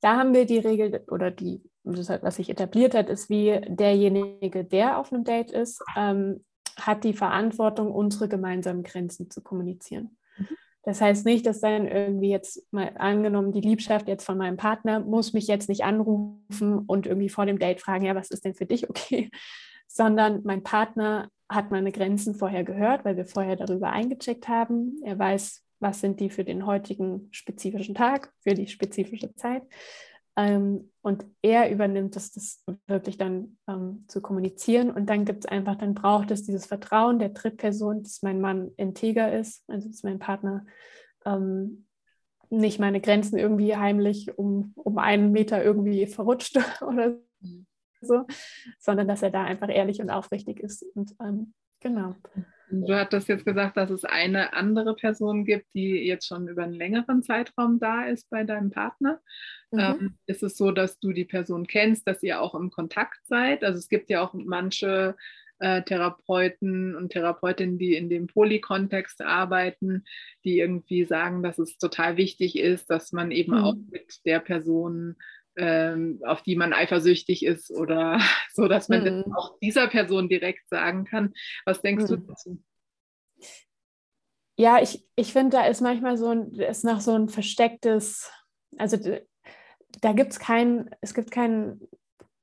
Da haben wir die Regel oder die, das, was sich etabliert hat, ist wie derjenige, der auf einem Date ist, ähm, hat die Verantwortung, unsere gemeinsamen Grenzen zu kommunizieren. Mhm. Das heißt nicht, dass dann irgendwie jetzt mal angenommen, die Liebschaft jetzt von meinem Partner muss mich jetzt nicht anrufen und irgendwie vor dem Date fragen, ja, was ist denn für dich okay? Sondern mein Partner hat meine Grenzen vorher gehört, weil wir vorher darüber eingecheckt haben. Er weiß, was sind die für den heutigen spezifischen Tag, für die spezifische Zeit. Ähm, und er übernimmt es, das wirklich dann ähm, zu kommunizieren. Und dann gibt es einfach, dann braucht es dieses Vertrauen der Drittperson, dass mein Mann integer ist, also dass mein Partner ähm, nicht meine Grenzen irgendwie heimlich um, um einen Meter irgendwie verrutscht oder so, sondern dass er da einfach ehrlich und aufrichtig ist. Und ähm, genau. Du hattest jetzt gesagt, dass es eine andere Person gibt, die jetzt schon über einen längeren Zeitraum da ist bei deinem Partner. Mhm. Ähm, ist es so, dass du die Person kennst, dass ihr auch im Kontakt seid? Also es gibt ja auch manche äh, Therapeuten und Therapeutinnen, die in dem Polykontext arbeiten, die irgendwie sagen, dass es total wichtig ist, dass man eben mhm. auch mit der Person ähm, auf die man eifersüchtig ist oder so, dass man mhm. das auch dieser Person direkt sagen kann. Was denkst mhm. du dazu? Ja, ich, ich finde, da ist manchmal so ein, ist noch so ein verstecktes, also da gibt es kein, es gibt kein,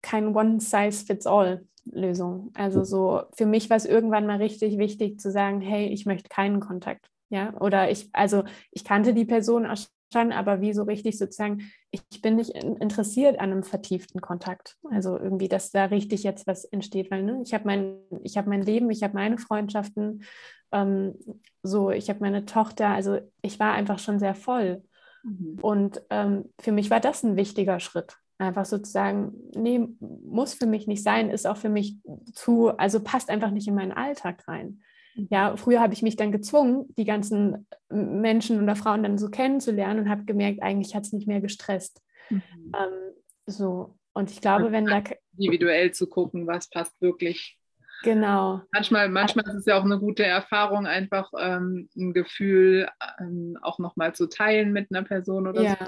kein One-Size-Fits-All. Lösung. Also so, für mich war es irgendwann mal richtig wichtig zu sagen, hey, ich möchte keinen Kontakt. Ja, oder ich, also ich kannte die Person auch schon, aber wie so richtig sozusagen, ich bin nicht interessiert an einem vertieften Kontakt. Also irgendwie, dass da richtig jetzt was entsteht, weil ne, ich habe mein, ich habe mein Leben, ich habe meine Freundschaften, ähm, so, ich habe meine Tochter, also ich war einfach schon sehr voll. Mhm. Und ähm, für mich war das ein wichtiger Schritt. Einfach sozusagen, nee, muss für mich nicht sein, ist auch für mich zu, also passt einfach nicht in meinen Alltag rein. Ja, früher habe ich mich dann gezwungen, die ganzen Menschen oder Frauen dann so kennenzulernen und habe gemerkt, eigentlich hat es nicht mehr gestresst. Mhm. Ähm, so, und ich glaube, wenn da. Individuell zu gucken, was passt wirklich. Genau. Manchmal, manchmal ist es ja auch eine gute Erfahrung, einfach ähm, ein Gefühl ähm, auch nochmal zu teilen mit einer Person oder ja. so.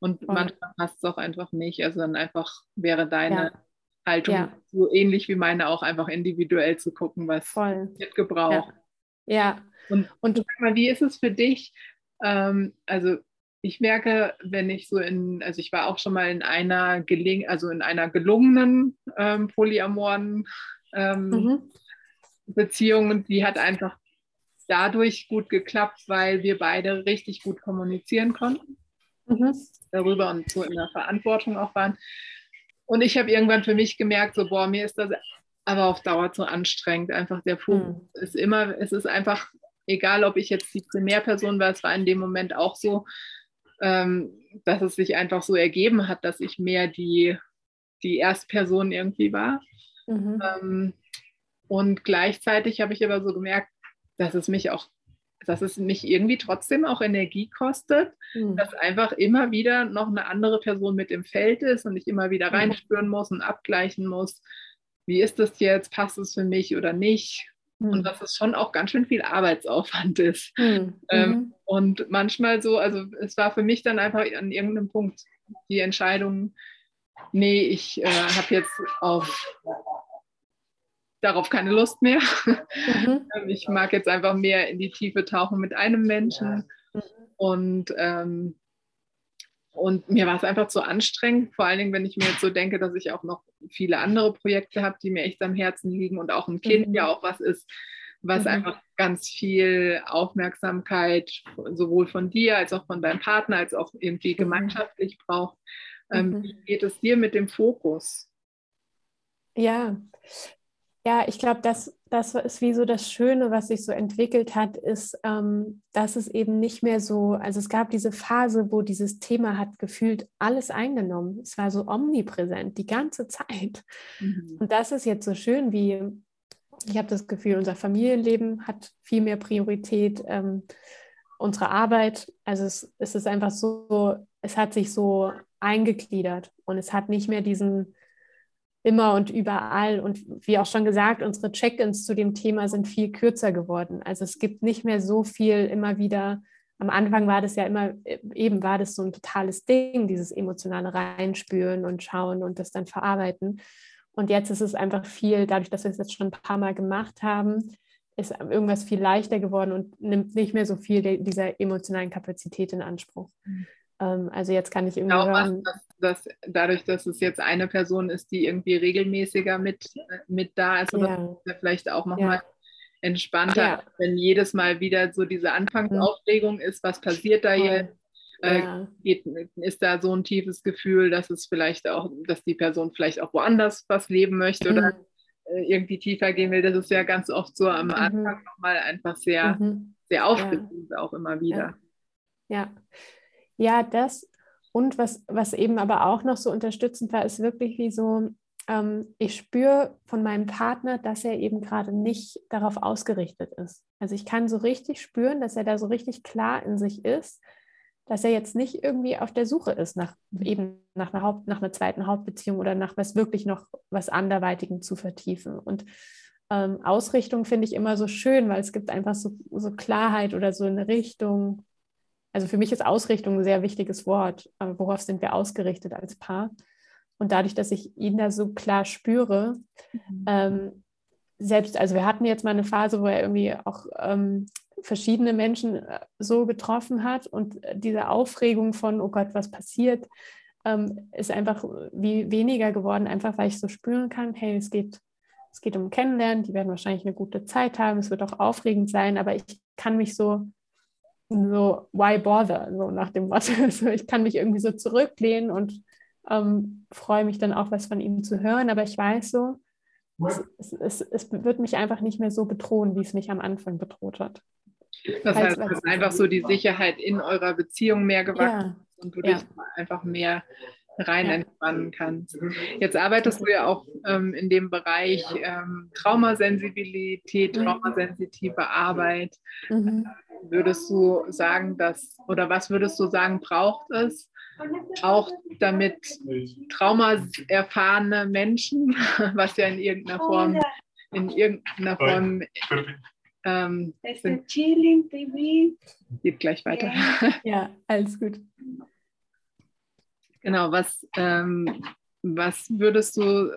Und Voll. manchmal passt es auch einfach nicht. Also dann einfach wäre deine ja. Haltung ja. so ähnlich wie meine auch einfach individuell zu gucken, was Voll. wird gebraucht. Ja. ja. Und, und sag mal, wie ist es für dich? Ähm, also ich merke, wenn ich so in, also ich war auch schon mal in einer geling, also in einer gelungenen ähm, polyamoren ähm, mhm. Beziehung, die hat einfach dadurch gut geklappt, weil wir beide richtig gut kommunizieren konnten mhm. darüber und so in der Verantwortung auch waren. Und ich habe irgendwann für mich gemerkt, so, boah, mir ist das aber auf Dauer zu anstrengend. Einfach der Fokus mhm. ist immer, es ist einfach, egal ob ich jetzt die Primärperson war, es war in dem Moment auch so, ähm, dass es sich einfach so ergeben hat, dass ich mehr die, die Erstperson irgendwie war. Mhm. Ähm, und gleichzeitig habe ich aber so gemerkt, dass es mich auch, dass es mich irgendwie trotzdem auch Energie kostet, mhm. dass einfach immer wieder noch eine andere Person mit im Feld ist und ich immer wieder mhm. reinspüren muss und abgleichen muss, wie ist das jetzt, passt es für mich oder nicht. Mhm. Und dass es schon auch ganz schön viel Arbeitsaufwand ist. Mhm. Ähm, mhm. und manchmal so, also es war für mich dann einfach an irgendeinem Punkt die Entscheidung, nee, ich äh, habe jetzt auf darauf keine Lust mehr. Mhm. Ähm, ich mag jetzt einfach mehr in die Tiefe tauchen mit einem Menschen. Mhm. Und, ähm, und mir war es einfach zu anstrengend, vor allen Dingen, wenn ich mir jetzt so denke, dass ich auch noch viele andere Projekte habe, die mir echt am Herzen liegen und auch ein Kind mhm. ja auch was ist, was mhm. einfach ganz viel Aufmerksamkeit sowohl von dir als auch von deinem Partner als auch irgendwie mhm. gemeinschaftlich braucht. Ähm, mhm. Wie geht es dir mit dem Fokus? Ja, ja, ich glaube, das, das ist wie so das Schöne, was sich so entwickelt hat, ist, ähm, dass es eben nicht mehr so, also es gab diese Phase, wo dieses Thema hat gefühlt alles eingenommen. Es war so omnipräsent die ganze Zeit. Mhm. Und das ist jetzt so schön, wie ich habe das Gefühl, unser Familienleben hat viel mehr Priorität, ähm, unsere Arbeit. Also es, es ist einfach so, es hat sich so eingegliedert und es hat nicht mehr diesen immer und überall. Und wie auch schon gesagt, unsere Check-ins zu dem Thema sind viel kürzer geworden. Also es gibt nicht mehr so viel immer wieder. Am Anfang war das ja immer, eben war das so ein totales Ding, dieses emotionale Reinspüren und Schauen und das dann verarbeiten. Und jetzt ist es einfach viel, dadurch, dass wir es jetzt schon ein paar Mal gemacht haben, ist irgendwas viel leichter geworden und nimmt nicht mehr so viel dieser emotionalen Kapazität in Anspruch. Mhm. Ähm, also jetzt kann ich irgendwie genau, hören, dass, dass, dadurch, dass es jetzt eine Person ist, die irgendwie regelmäßiger mit, mit da ist, ja. vielleicht auch nochmal ja. entspannter, ja. wenn jedes Mal wieder so diese Anfangsaufregung mhm. ist, was passiert da jetzt? Äh, geht, ist da so ein tiefes Gefühl, dass es vielleicht auch, dass die Person vielleicht auch woanders was leben möchte mhm. oder äh, irgendwie tiefer gehen will. Das ist ja ganz oft so am mhm. Anfang nochmal einfach sehr, mhm. sehr aufregend auch immer wieder. ja. Ja, das und was, was eben aber auch noch so unterstützend war, ist wirklich wie so, ähm, ich spüre von meinem Partner, dass er eben gerade nicht darauf ausgerichtet ist. Also ich kann so richtig spüren, dass er da so richtig klar in sich ist, dass er jetzt nicht irgendwie auf der Suche ist nach eben nach einer, Haupt, nach einer zweiten Hauptbeziehung oder nach was wirklich noch was anderweitigem zu vertiefen. Und ähm, Ausrichtung finde ich immer so schön, weil es gibt einfach so, so Klarheit oder so eine Richtung, also für mich ist Ausrichtung ein sehr wichtiges Wort. Worauf sind wir ausgerichtet als Paar? Und dadurch, dass ich ihn da so klar spüre, mhm. ähm, selbst, also wir hatten jetzt mal eine Phase, wo er irgendwie auch ähm, verschiedene Menschen äh, so getroffen hat und diese Aufregung von, oh Gott, was passiert, ähm, ist einfach wie weniger geworden, einfach weil ich so spüren kann, hey, es geht, es geht um Kennenlernen, die werden wahrscheinlich eine gute Zeit haben, es wird auch aufregend sein, aber ich kann mich so, so, why bother, so nach dem Motto. Also ich kann mich irgendwie so zurücklehnen und ähm, freue mich dann auch, was von ihm zu hören, aber ich weiß so, es, es, es, wird mich einfach nicht mehr so bedrohen, wie es mich am Anfang bedroht hat. Das heißt, es ist einfach so die Sicherheit in eurer Beziehung mehr gewachsen ja. und du dich einfach mehr rein ja. entspannen kannst. Jetzt arbeitest du ja auch ähm, in dem Bereich ähm, Traumasensibilität, mhm. traumasensitive Arbeit. Mhm. Würdest du sagen, dass, oder was würdest du sagen, braucht es, auch damit traumaerfahrene Menschen, was ja in irgendeiner Form, in irgendeiner Form ähm, sind, geht gleich weiter. Ja, alles gut. Genau, was, ähm, was würdest du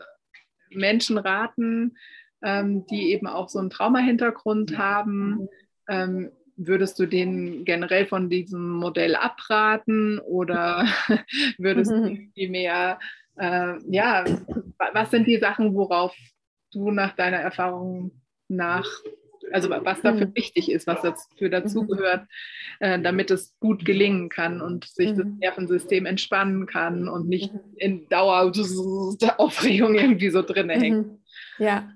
Menschen raten, ähm, die eben auch so einen Traumahintergrund haben? Ähm, würdest du denen generell von diesem Modell abraten oder würdest du die mehr, äh, ja, was sind die Sachen, worauf du nach deiner Erfahrung nach also was dafür mhm. wichtig ist, was dafür dazugehört, mhm. äh, damit es gut gelingen kann und sich mhm. das Nervensystem entspannen kann und nicht mhm. in Dauer Aufregung irgendwie so drin hängt. Mhm. Ja,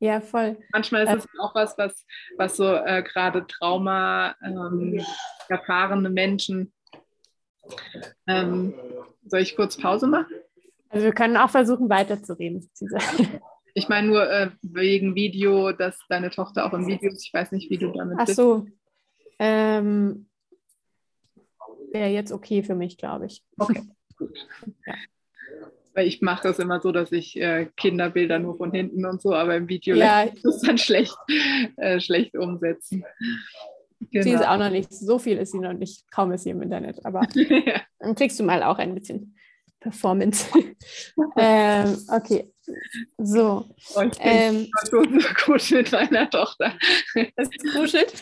ja, voll. Manchmal ist äh, es auch was, was, was so äh, gerade Trauma ähm, erfahrene Menschen. Ähm, soll ich kurz Pause machen? Also wir können auch versuchen weiterzureden. Ich meine nur äh, wegen Video, dass deine Tochter auch im Video ist. Ich weiß nicht, wie du damit Ach bist. Ach so. Ähm, Wäre jetzt okay für mich, glaube ich. Okay, gut. Ja. Weil ich mache das immer so, dass ich äh, Kinderbilder nur von hinten und so, aber im Video ja. lässt es dann schlecht, äh, schlecht umsetzen. Genau. Sie ist auch noch nicht, so viel ist sie noch nicht, kaum ist sie im Internet, aber ja. dann kriegst du mal auch ein bisschen Performance. ähm, okay, so. Oh, ich ähm, so gut mit meiner Tochter. Das kuschelt?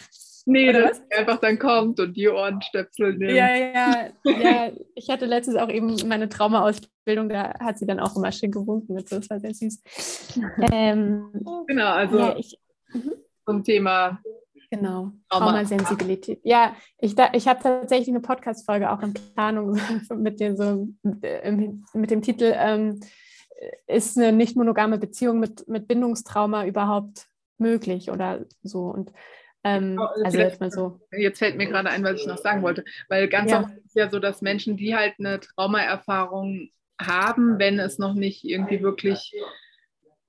Nee, Oder dass was? einfach dann kommt und die Ohrenstöpsel nimmt. Ja, ja, ja. Ich hatte letztens auch eben meine Traumaausbildung, da hat sie dann auch immer schön gewunken. Das war sehr süß. Ähm, genau, also ja, ich, mhm. zum Thema Genau, Traumasensibilität. Ja, ich, ich habe tatsächlich eine Podcast-Folge auch in Planung mit dem, so, mit dem Titel ähm, Ist eine nicht monogame Beziehung mit, mit Bindungstrauma überhaupt möglich oder so? Und ähm, also jetzt mal so. Jetzt fällt mir gerade ein, was ich noch sagen wollte, weil ganz ja. oft ist es ja so, dass Menschen, die halt eine Traumaerfahrung haben, wenn es noch nicht irgendwie wirklich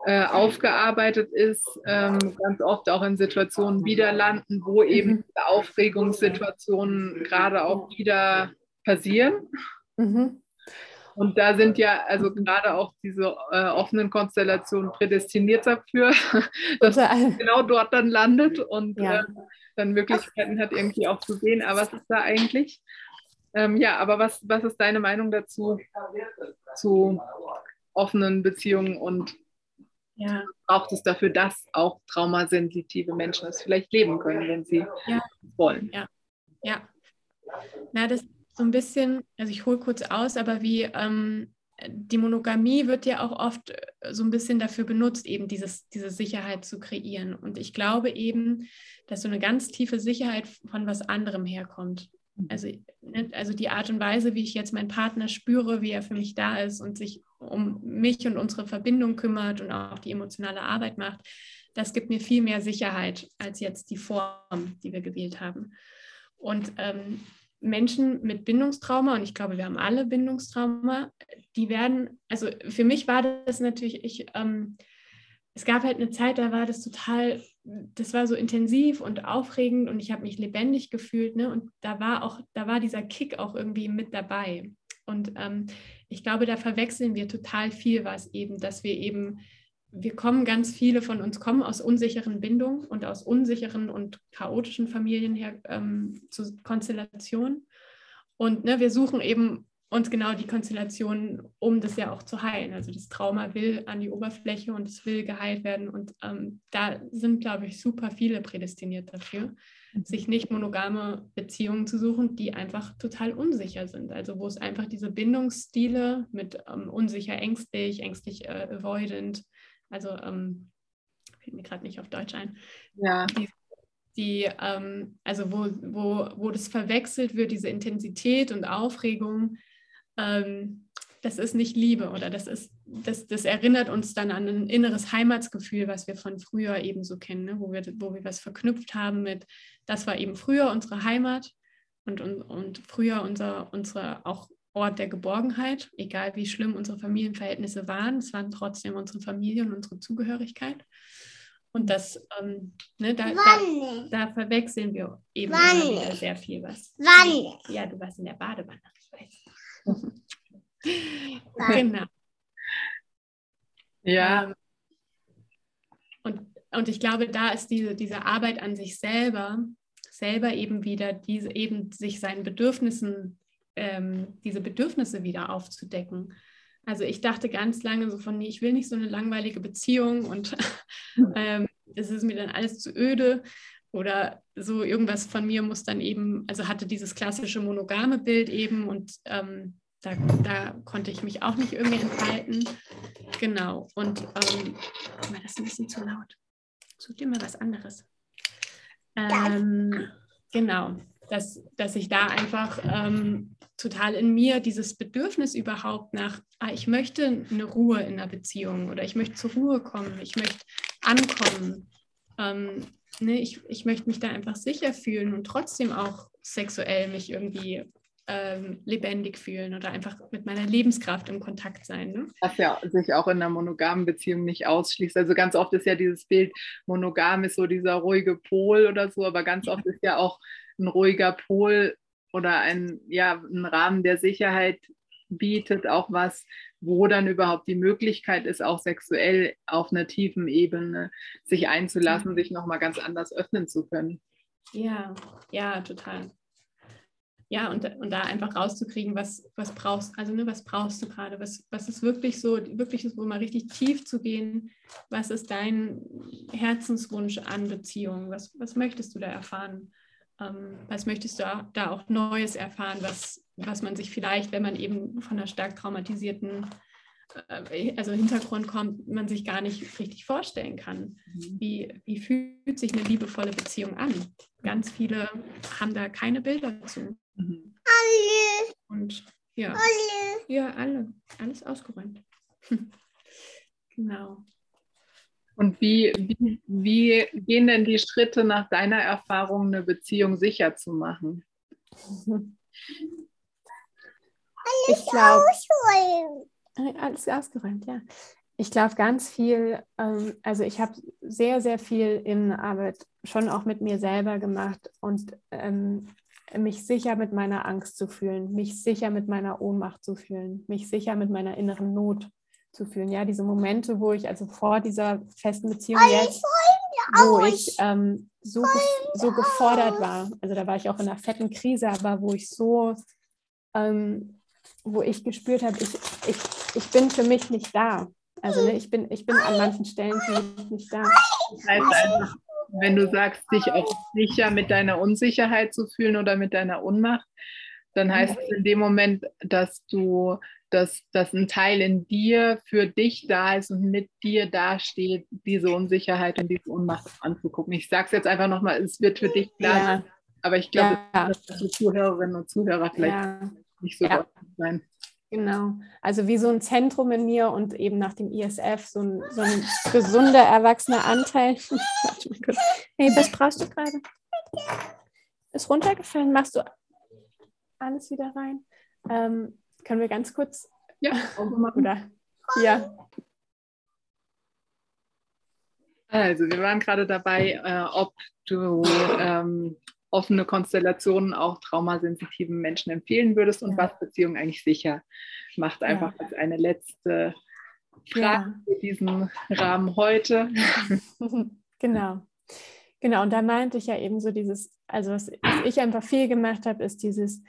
äh, aufgearbeitet ist, ähm, ganz oft auch in Situationen wieder landen, wo eben mhm. Aufregungssituationen gerade auch wieder passieren. Mhm. Und da sind ja also gerade auch diese äh, offenen Konstellationen prädestiniert dafür, dass man genau dort dann landet und ja. äh, dann Möglichkeiten hat, irgendwie auch zu sehen, aber was ist da eigentlich? Ähm, ja, aber was, was ist deine Meinung dazu, zu offenen Beziehungen und ja. braucht es dafür, dass auch traumasensitive Menschen es vielleicht leben können, wenn sie ja. wollen? Ja, ja. Na, das so ein bisschen, also ich hole kurz aus, aber wie ähm, die Monogamie wird ja auch oft äh, so ein bisschen dafür benutzt, eben dieses, diese Sicherheit zu kreieren. Und ich glaube eben, dass so eine ganz tiefe Sicherheit von was anderem herkommt. Also, ne, also die Art und Weise, wie ich jetzt meinen Partner spüre, wie er für mich da ist und sich um mich und unsere Verbindung kümmert und auch die emotionale Arbeit macht, das gibt mir viel mehr Sicherheit als jetzt die Form, die wir gewählt haben. Und ähm, Menschen mit Bindungstrauma, und ich glaube, wir haben alle Bindungstrauma, die werden, also für mich war das natürlich, ich, ähm, es gab halt eine Zeit, da war das total, das war so intensiv und aufregend und ich habe mich lebendig gefühlt, ne? Und da war auch, da war dieser Kick auch irgendwie mit dabei. Und ähm, ich glaube, da verwechseln wir total viel, was eben, dass wir eben wir kommen, ganz viele von uns kommen aus unsicheren Bindungen und aus unsicheren und chaotischen Familien her ähm, zu Konstellationen. Und ne, wir suchen eben uns genau die Konstellationen, um das ja auch zu heilen. Also das Trauma will an die Oberfläche und es will geheilt werden. Und ähm, da sind, glaube ich, super viele prädestiniert dafür, mhm. sich nicht monogame Beziehungen zu suchen, die einfach total unsicher sind. Also wo es einfach diese Bindungsstile mit ähm, unsicher, ängstlich, ängstlich äh, avoidant, also ähm, fällt mir gerade nicht auf Deutsch ein. Ja. Die, die ähm, also wo, wo, wo das verwechselt wird, diese Intensität und Aufregung, ähm, das ist nicht Liebe oder das ist, das, das erinnert uns dann an ein inneres Heimatsgefühl, was wir von früher eben so kennen, ne? wo, wir, wo wir was verknüpft haben mit, das war eben früher unsere Heimat und, und, und früher unser, unsere auch Ort der Geborgenheit, egal wie schlimm unsere Familienverhältnisse waren, es waren trotzdem unsere Familie und unsere Zugehörigkeit. Und das, ähm, ne, da, da, da, verwechseln wir eben wieder sehr viel was. Wanne. Ja, du warst in der Badewanne, ich weiß. Genau. Ja. Und, und ich glaube, da ist diese, diese Arbeit an sich selber, selber eben wieder diese, eben sich seinen Bedürfnissen, ähm, diese Bedürfnisse wieder aufzudecken. Also ich dachte ganz lange so von, nee, ich will nicht so eine langweilige Beziehung und ähm, es ist mir dann alles zu öde oder so irgendwas von mir muss dann eben, also hatte dieses klassische monogame Bild eben und ähm, da, da, konnte ich mich auch nicht irgendwie enthalten. Genau. Und ähm, das ist ein bisschen zu laut. Such dir mal was anderes. Ähm, genau, dass, dass ich da einfach ähm, total in mir dieses Bedürfnis überhaupt nach, ah, ich möchte eine Ruhe in der Beziehung oder ich möchte zur Ruhe kommen, ich möchte ankommen. Ähm, ne, ich, ich möchte mich da einfach sicher fühlen und trotzdem auch sexuell mich irgendwie ähm, lebendig fühlen oder einfach mit meiner Lebenskraft im Kontakt sein. Ne? Was ja sich auch in einer monogamen Beziehung nicht ausschließt. Also ganz oft ist ja dieses Bild, monogam ist so dieser ruhige Pol oder so, aber ganz oft ist ja auch ein ruhiger Pol oder ein, ja, ein Rahmen der Sicherheit bietet auch was, wo dann überhaupt die Möglichkeit ist, auch sexuell auf einer tiefen Ebene sich einzulassen, sich nochmal ganz anders öffnen zu können. Ja, ja, total. Ja, und, und da einfach rauszukriegen, was, was brauchst, also ne, was brauchst du gerade, was, was ist wirklich so, wirklich so mal richtig tief zu gehen, was ist dein Herzenswunsch an Beziehung, was, was möchtest du da erfahren, was möchtest du da auch Neues erfahren, was, was man sich vielleicht, wenn man eben von einer stark traumatisierten äh, also Hintergrund kommt, man sich gar nicht richtig vorstellen kann. Mhm. Wie, wie fühlt sich eine liebevolle Beziehung an? Ganz viele haben da keine Bilder zu. Mhm. Alle. Und ja. Alle. Ja, alle. Alles ausgeräumt. genau. Und wie, wie, wie gehen denn die Schritte nach deiner Erfahrung, eine Beziehung sicher zu machen? Alles ich glaub, Alles ausgeräumt, ja. Ich glaube ganz viel, ähm, also ich habe sehr, sehr viel in Arbeit schon auch mit mir selber gemacht und ähm, mich sicher mit meiner Angst zu fühlen, mich sicher mit meiner Ohnmacht zu fühlen, mich sicher mit meiner inneren Not zu fühlen. Ja, diese Momente, wo ich also vor dieser festen Beziehung jetzt, wo ich ähm, so, so gefordert war, also da war ich auch in einer fetten Krise, aber wo ich so, ähm, wo ich gespürt habe, ich, ich, ich bin für mich nicht da. Also ne, ich, bin, ich bin an manchen Stellen für mich nicht da. Das heißt einfach, wenn du sagst, dich auch sicher mit deiner Unsicherheit zu fühlen oder mit deiner Unmacht, dann heißt es in dem Moment, dass du, dass, dass ein Teil in dir für dich da ist und mit dir dasteht, diese Unsicherheit und diese Unmacht anzugucken. Ich sage es jetzt einfach nochmal, es wird für dich klar, ja. aber ich glaube, ja. dass die Zuhörerinnen und Zuhörer vielleicht ja. nicht so ja. sein. Genau, also wie so ein Zentrum in mir und eben nach dem ISF so ein, so ein gesunder, erwachsener Anteil. Hey, was brauchst du gerade? Ist runtergefallen? Machst du alles wieder rein? Ähm, können wir ganz kurz? Ja, oder? Ja. Also, wir waren gerade dabei, äh, ob du ähm, offene Konstellationen auch traumasensitiven Menschen empfehlen würdest und ja. was Beziehungen eigentlich sicher macht. Einfach ja. als eine letzte Frage ja. für diesen Rahmen heute. Genau. Genau, und da meinte ich ja eben so dieses, also was, was ich einfach viel gemacht habe, ist dieses,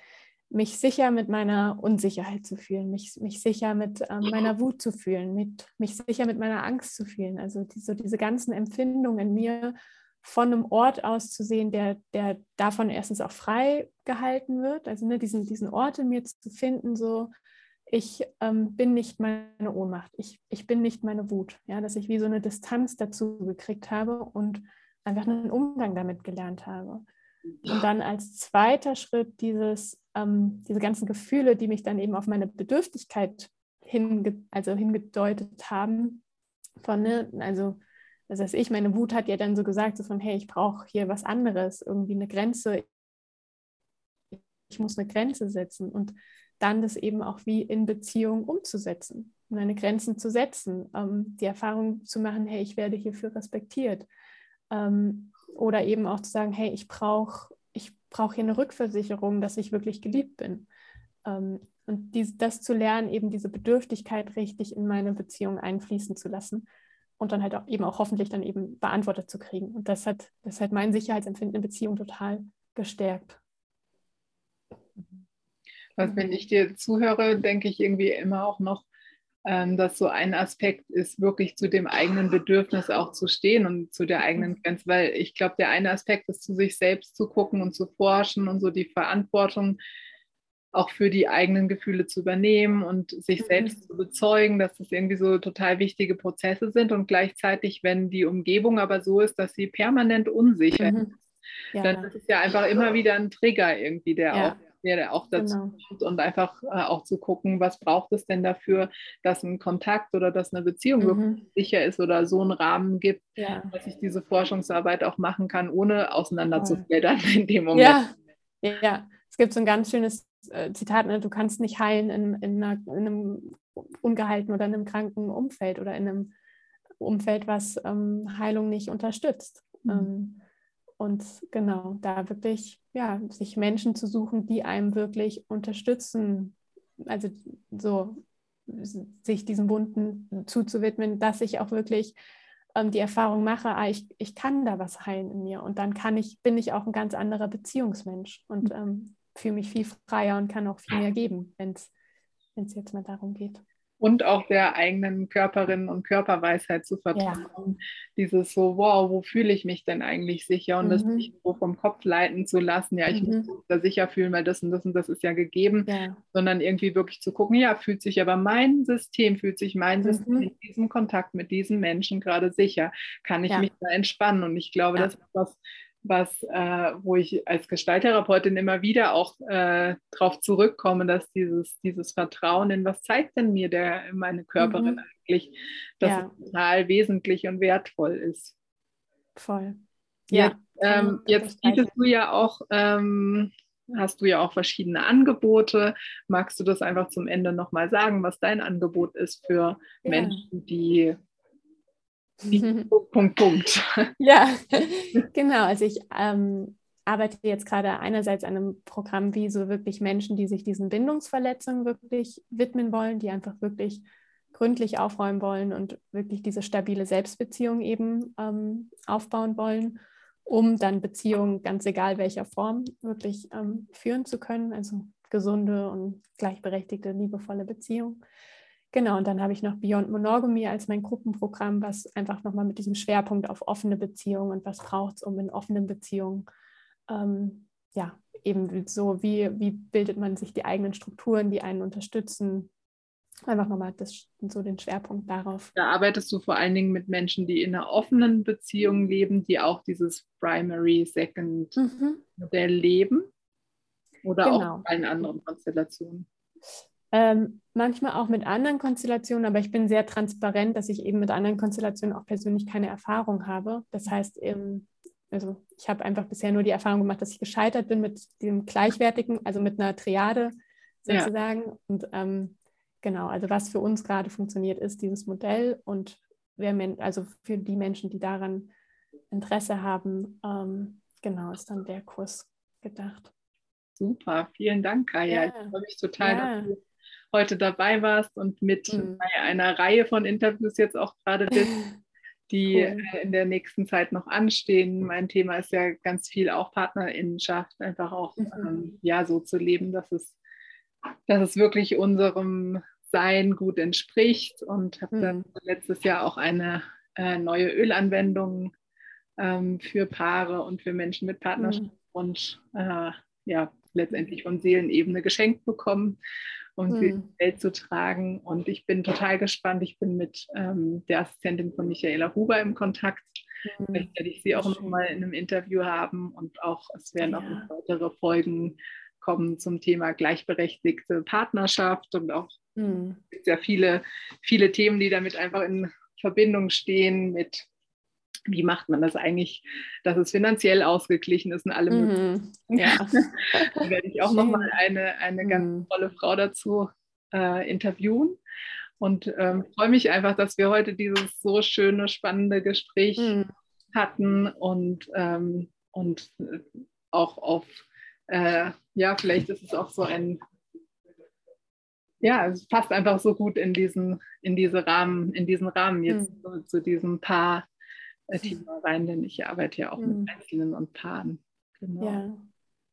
mich sicher mit meiner Unsicherheit zu fühlen, mich, mich sicher mit ähm, meiner Wut zu fühlen, mit, mich sicher mit meiner Angst zu fühlen. Also die, so diese ganzen Empfindungen in mir von einem Ort aus zu sehen, der, der davon erstens auch frei gehalten wird, also ne, diesen, diesen Ort in mir zu finden, so ich ähm, bin nicht meine Ohnmacht, ich, ich bin nicht meine Wut. Ja, dass ich wie so eine Distanz dazu gekriegt habe und einfach einen Umgang damit gelernt habe. Und dann als zweiter Schritt dieses, ähm, diese ganzen Gefühle, die mich dann eben auf meine Bedürftigkeit hinge also hingedeutet haben, von, ne, also das heißt, ich, meine Wut hat ja dann so gesagt, so von, hey, ich brauche hier was anderes, irgendwie eine Grenze. Ich muss eine Grenze setzen und dann das eben auch wie in Beziehung umzusetzen, meine Grenzen zu setzen, ähm, die Erfahrung zu machen, hey, ich werde hierfür respektiert. Ähm, oder eben auch zu sagen, hey, ich brauche ich brauch hier eine Rückversicherung, dass ich wirklich geliebt bin. Ähm, und dies, das zu lernen, eben diese Bedürftigkeit richtig in meine Beziehung einfließen zu lassen und dann halt auch eben auch hoffentlich dann eben beantwortet zu kriegen. Und das hat, das hat mein Sicherheitsempfinden in Beziehung total gestärkt. Was, wenn ich dir zuhöre, denke ich irgendwie immer auch noch, dass so ein Aspekt ist, wirklich zu dem eigenen Bedürfnis auch zu stehen und zu der eigenen mhm. Grenze, weil ich glaube, der eine Aspekt ist, zu sich selbst zu gucken und zu forschen und so die Verantwortung auch für die eigenen Gefühle zu übernehmen und sich mhm. selbst zu bezeugen, dass das irgendwie so total wichtige Prozesse sind und gleichzeitig, wenn die Umgebung aber so ist, dass sie permanent unsicher mhm. ist, ja, dann ist es ja einfach immer wieder ein Trigger irgendwie, der ja. auch der auch dazu genau. und einfach äh, auch zu gucken, was braucht es denn dafür, dass ein Kontakt oder dass eine Beziehung mhm. wirklich sicher ist oder so einen Rahmen gibt, ja. dass ich diese Forschungsarbeit auch machen kann, ohne auseinanderzufedern in dem Moment. Ja, ja. es gibt so ein ganz schönes äh, Zitat, ne? du kannst nicht heilen in, in, einer, in, einem ungehalten oder in einem kranken Umfeld oder in einem Umfeld, was ähm, Heilung nicht unterstützt. Mhm. Ähm, und genau, da wirklich, ja, sich Menschen zu suchen, die einem wirklich unterstützen, also so sich diesen Wunden zuzuwidmen, dass ich auch wirklich ähm, die Erfahrung mache, ah, ich, ich kann da was heilen in mir und dann kann ich, bin ich auch ein ganz anderer Beziehungsmensch. Und mhm. ähm, fühle mich viel freier und kann auch viel mehr geben, wenn es jetzt mal darum geht. Und auch der eigenen Körperin und Körperweisheit zu vertrauen. Ja. Dieses so, wow, wo fühle ich mich denn eigentlich sicher? Und mhm. das nicht so vom Kopf leiten zu lassen, ja, ich mhm. muss da sicher fühlen, weil das und das und das ist ja gegeben, ja. sondern irgendwie wirklich zu gucken, ja, fühlt sich aber mein System, fühlt sich mein mhm. System in diesem Kontakt mit diesen Menschen gerade sicher? Kann ich ja. mich da entspannen? Und ich glaube, das ist was, was, äh, wo ich als Gestalttherapeutin immer wieder auch äh, darauf zurückkomme, dass dieses, dieses Vertrauen in was zeigt denn mir der, meine Körperin mhm. eigentlich, dass ja. es total wesentlich und wertvoll ist. Voll. Ja. Ähm, jetzt bietest du ja auch, ähm, hast du ja auch verschiedene Angebote. Magst du das einfach zum Ende nochmal sagen, was dein Angebot ist für ja. Menschen, die Punkt, Punkt. Ja, genau. Also ich ähm, arbeite jetzt gerade einerseits an einem Programm, wie so wirklich Menschen, die sich diesen Bindungsverletzungen wirklich widmen wollen, die einfach wirklich gründlich aufräumen wollen und wirklich diese stabile Selbstbeziehung eben ähm, aufbauen wollen, um dann Beziehungen, ganz egal welcher Form, wirklich ähm, führen zu können. Also gesunde und gleichberechtigte, liebevolle Beziehungen. Genau, und dann habe ich noch Beyond Monogamy als mein Gruppenprogramm, was einfach nochmal mit diesem Schwerpunkt auf offene Beziehungen und was braucht es, um in offenen Beziehungen, ähm, ja, eben so, wie, wie bildet man sich die eigenen Strukturen, die einen unterstützen. Einfach nochmal das, so den Schwerpunkt darauf. Da arbeitest du vor allen Dingen mit Menschen, die in einer offenen Beziehung leben, die auch dieses Primary, Second mhm. Modell leben? Oder genau. auch in allen anderen Konstellationen? Ähm, manchmal auch mit anderen Konstellationen, aber ich bin sehr transparent, dass ich eben mit anderen Konstellationen auch persönlich keine Erfahrung habe. Das heißt, ähm, also ich habe einfach bisher nur die Erfahrung gemacht, dass ich gescheitert bin mit dem gleichwertigen, also mit einer Triade sozusagen. Ja. Und ähm, genau, also was für uns gerade funktioniert, ist dieses Modell und wer also für die Menschen, die daran Interesse haben, ähm, genau, ist dann der Kurs gedacht. Super, vielen Dank, Kaya. Ja. Ich freue mich total, ja. dass du heute dabei warst und mit mhm. einer Reihe von Interviews jetzt auch gerade bist, die cool. Äh, in der nächsten Zeit noch anstehen. Mein Thema ist ja ganz viel auch Partnerinnenschaft, einfach auch mhm. ähm, ja so zu leben, dass es, dass es wirklich unserem Sein gut entspricht und habe mhm. dann letztes Jahr auch eine äh, neue Ölanwendung ähm, für Paare und für Menschen mit Partnerschaft mhm. und äh, ja letztendlich von Seelenebene geschenkt bekommen um sie in die Welt zu tragen. Und ich bin total gespannt. Ich bin mit ähm, der Assistentin von Michaela Huber im Kontakt. Mhm. Vielleicht werde ich sie auch noch mal in einem Interview haben und auch es werden ja. auch weitere Folgen kommen zum Thema gleichberechtigte Partnerschaft und auch mhm. gibt ja viele, viele Themen, die damit einfach in Verbindung stehen mit wie macht man das eigentlich, dass es finanziell ausgeglichen ist und alle mhm. Ja. da werde ich auch nochmal eine, eine ganz mhm. tolle Frau dazu äh, interviewen. Und ähm, freue mich einfach, dass wir heute dieses so schöne, spannende Gespräch mhm. hatten und, ähm, und äh, auch auf, äh, ja, vielleicht ist es auch so ein ja, es passt einfach so gut in diesen, in diese Rahmen, in diesen Rahmen jetzt mhm. so, zu diesem Paar Thema rein, denn ich arbeite ja auch mhm. mit Einzelnen und Paaren. Genau. Ja,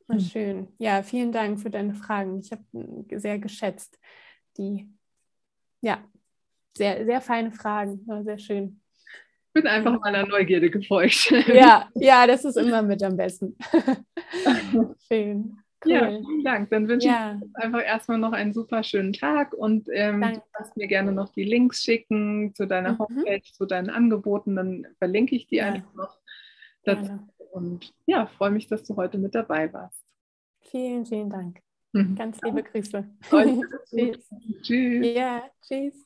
Na, schön. Ja, vielen Dank für deine Fragen. Ich habe sehr geschätzt die, ja, sehr, sehr feine Fragen. War sehr schön. Ich bin einfach meiner Neugierde gefolgt. Ja, ja, das ist immer mit am besten. schön. Cool. Ja, vielen Dank. Dann wünsche ja. ich einfach erstmal noch einen super schönen Tag und ähm, du kannst mir gerne noch die Links schicken zu deiner mhm. Homepage, zu deinen Angeboten. Dann verlinke ich die ja. einfach noch. Dazu. Und ja, freue mich, dass du heute mit dabei warst. Vielen, vielen Dank. Mhm. Ganz liebe Grüße. tschüss. Tschüss. Ja, tschüss.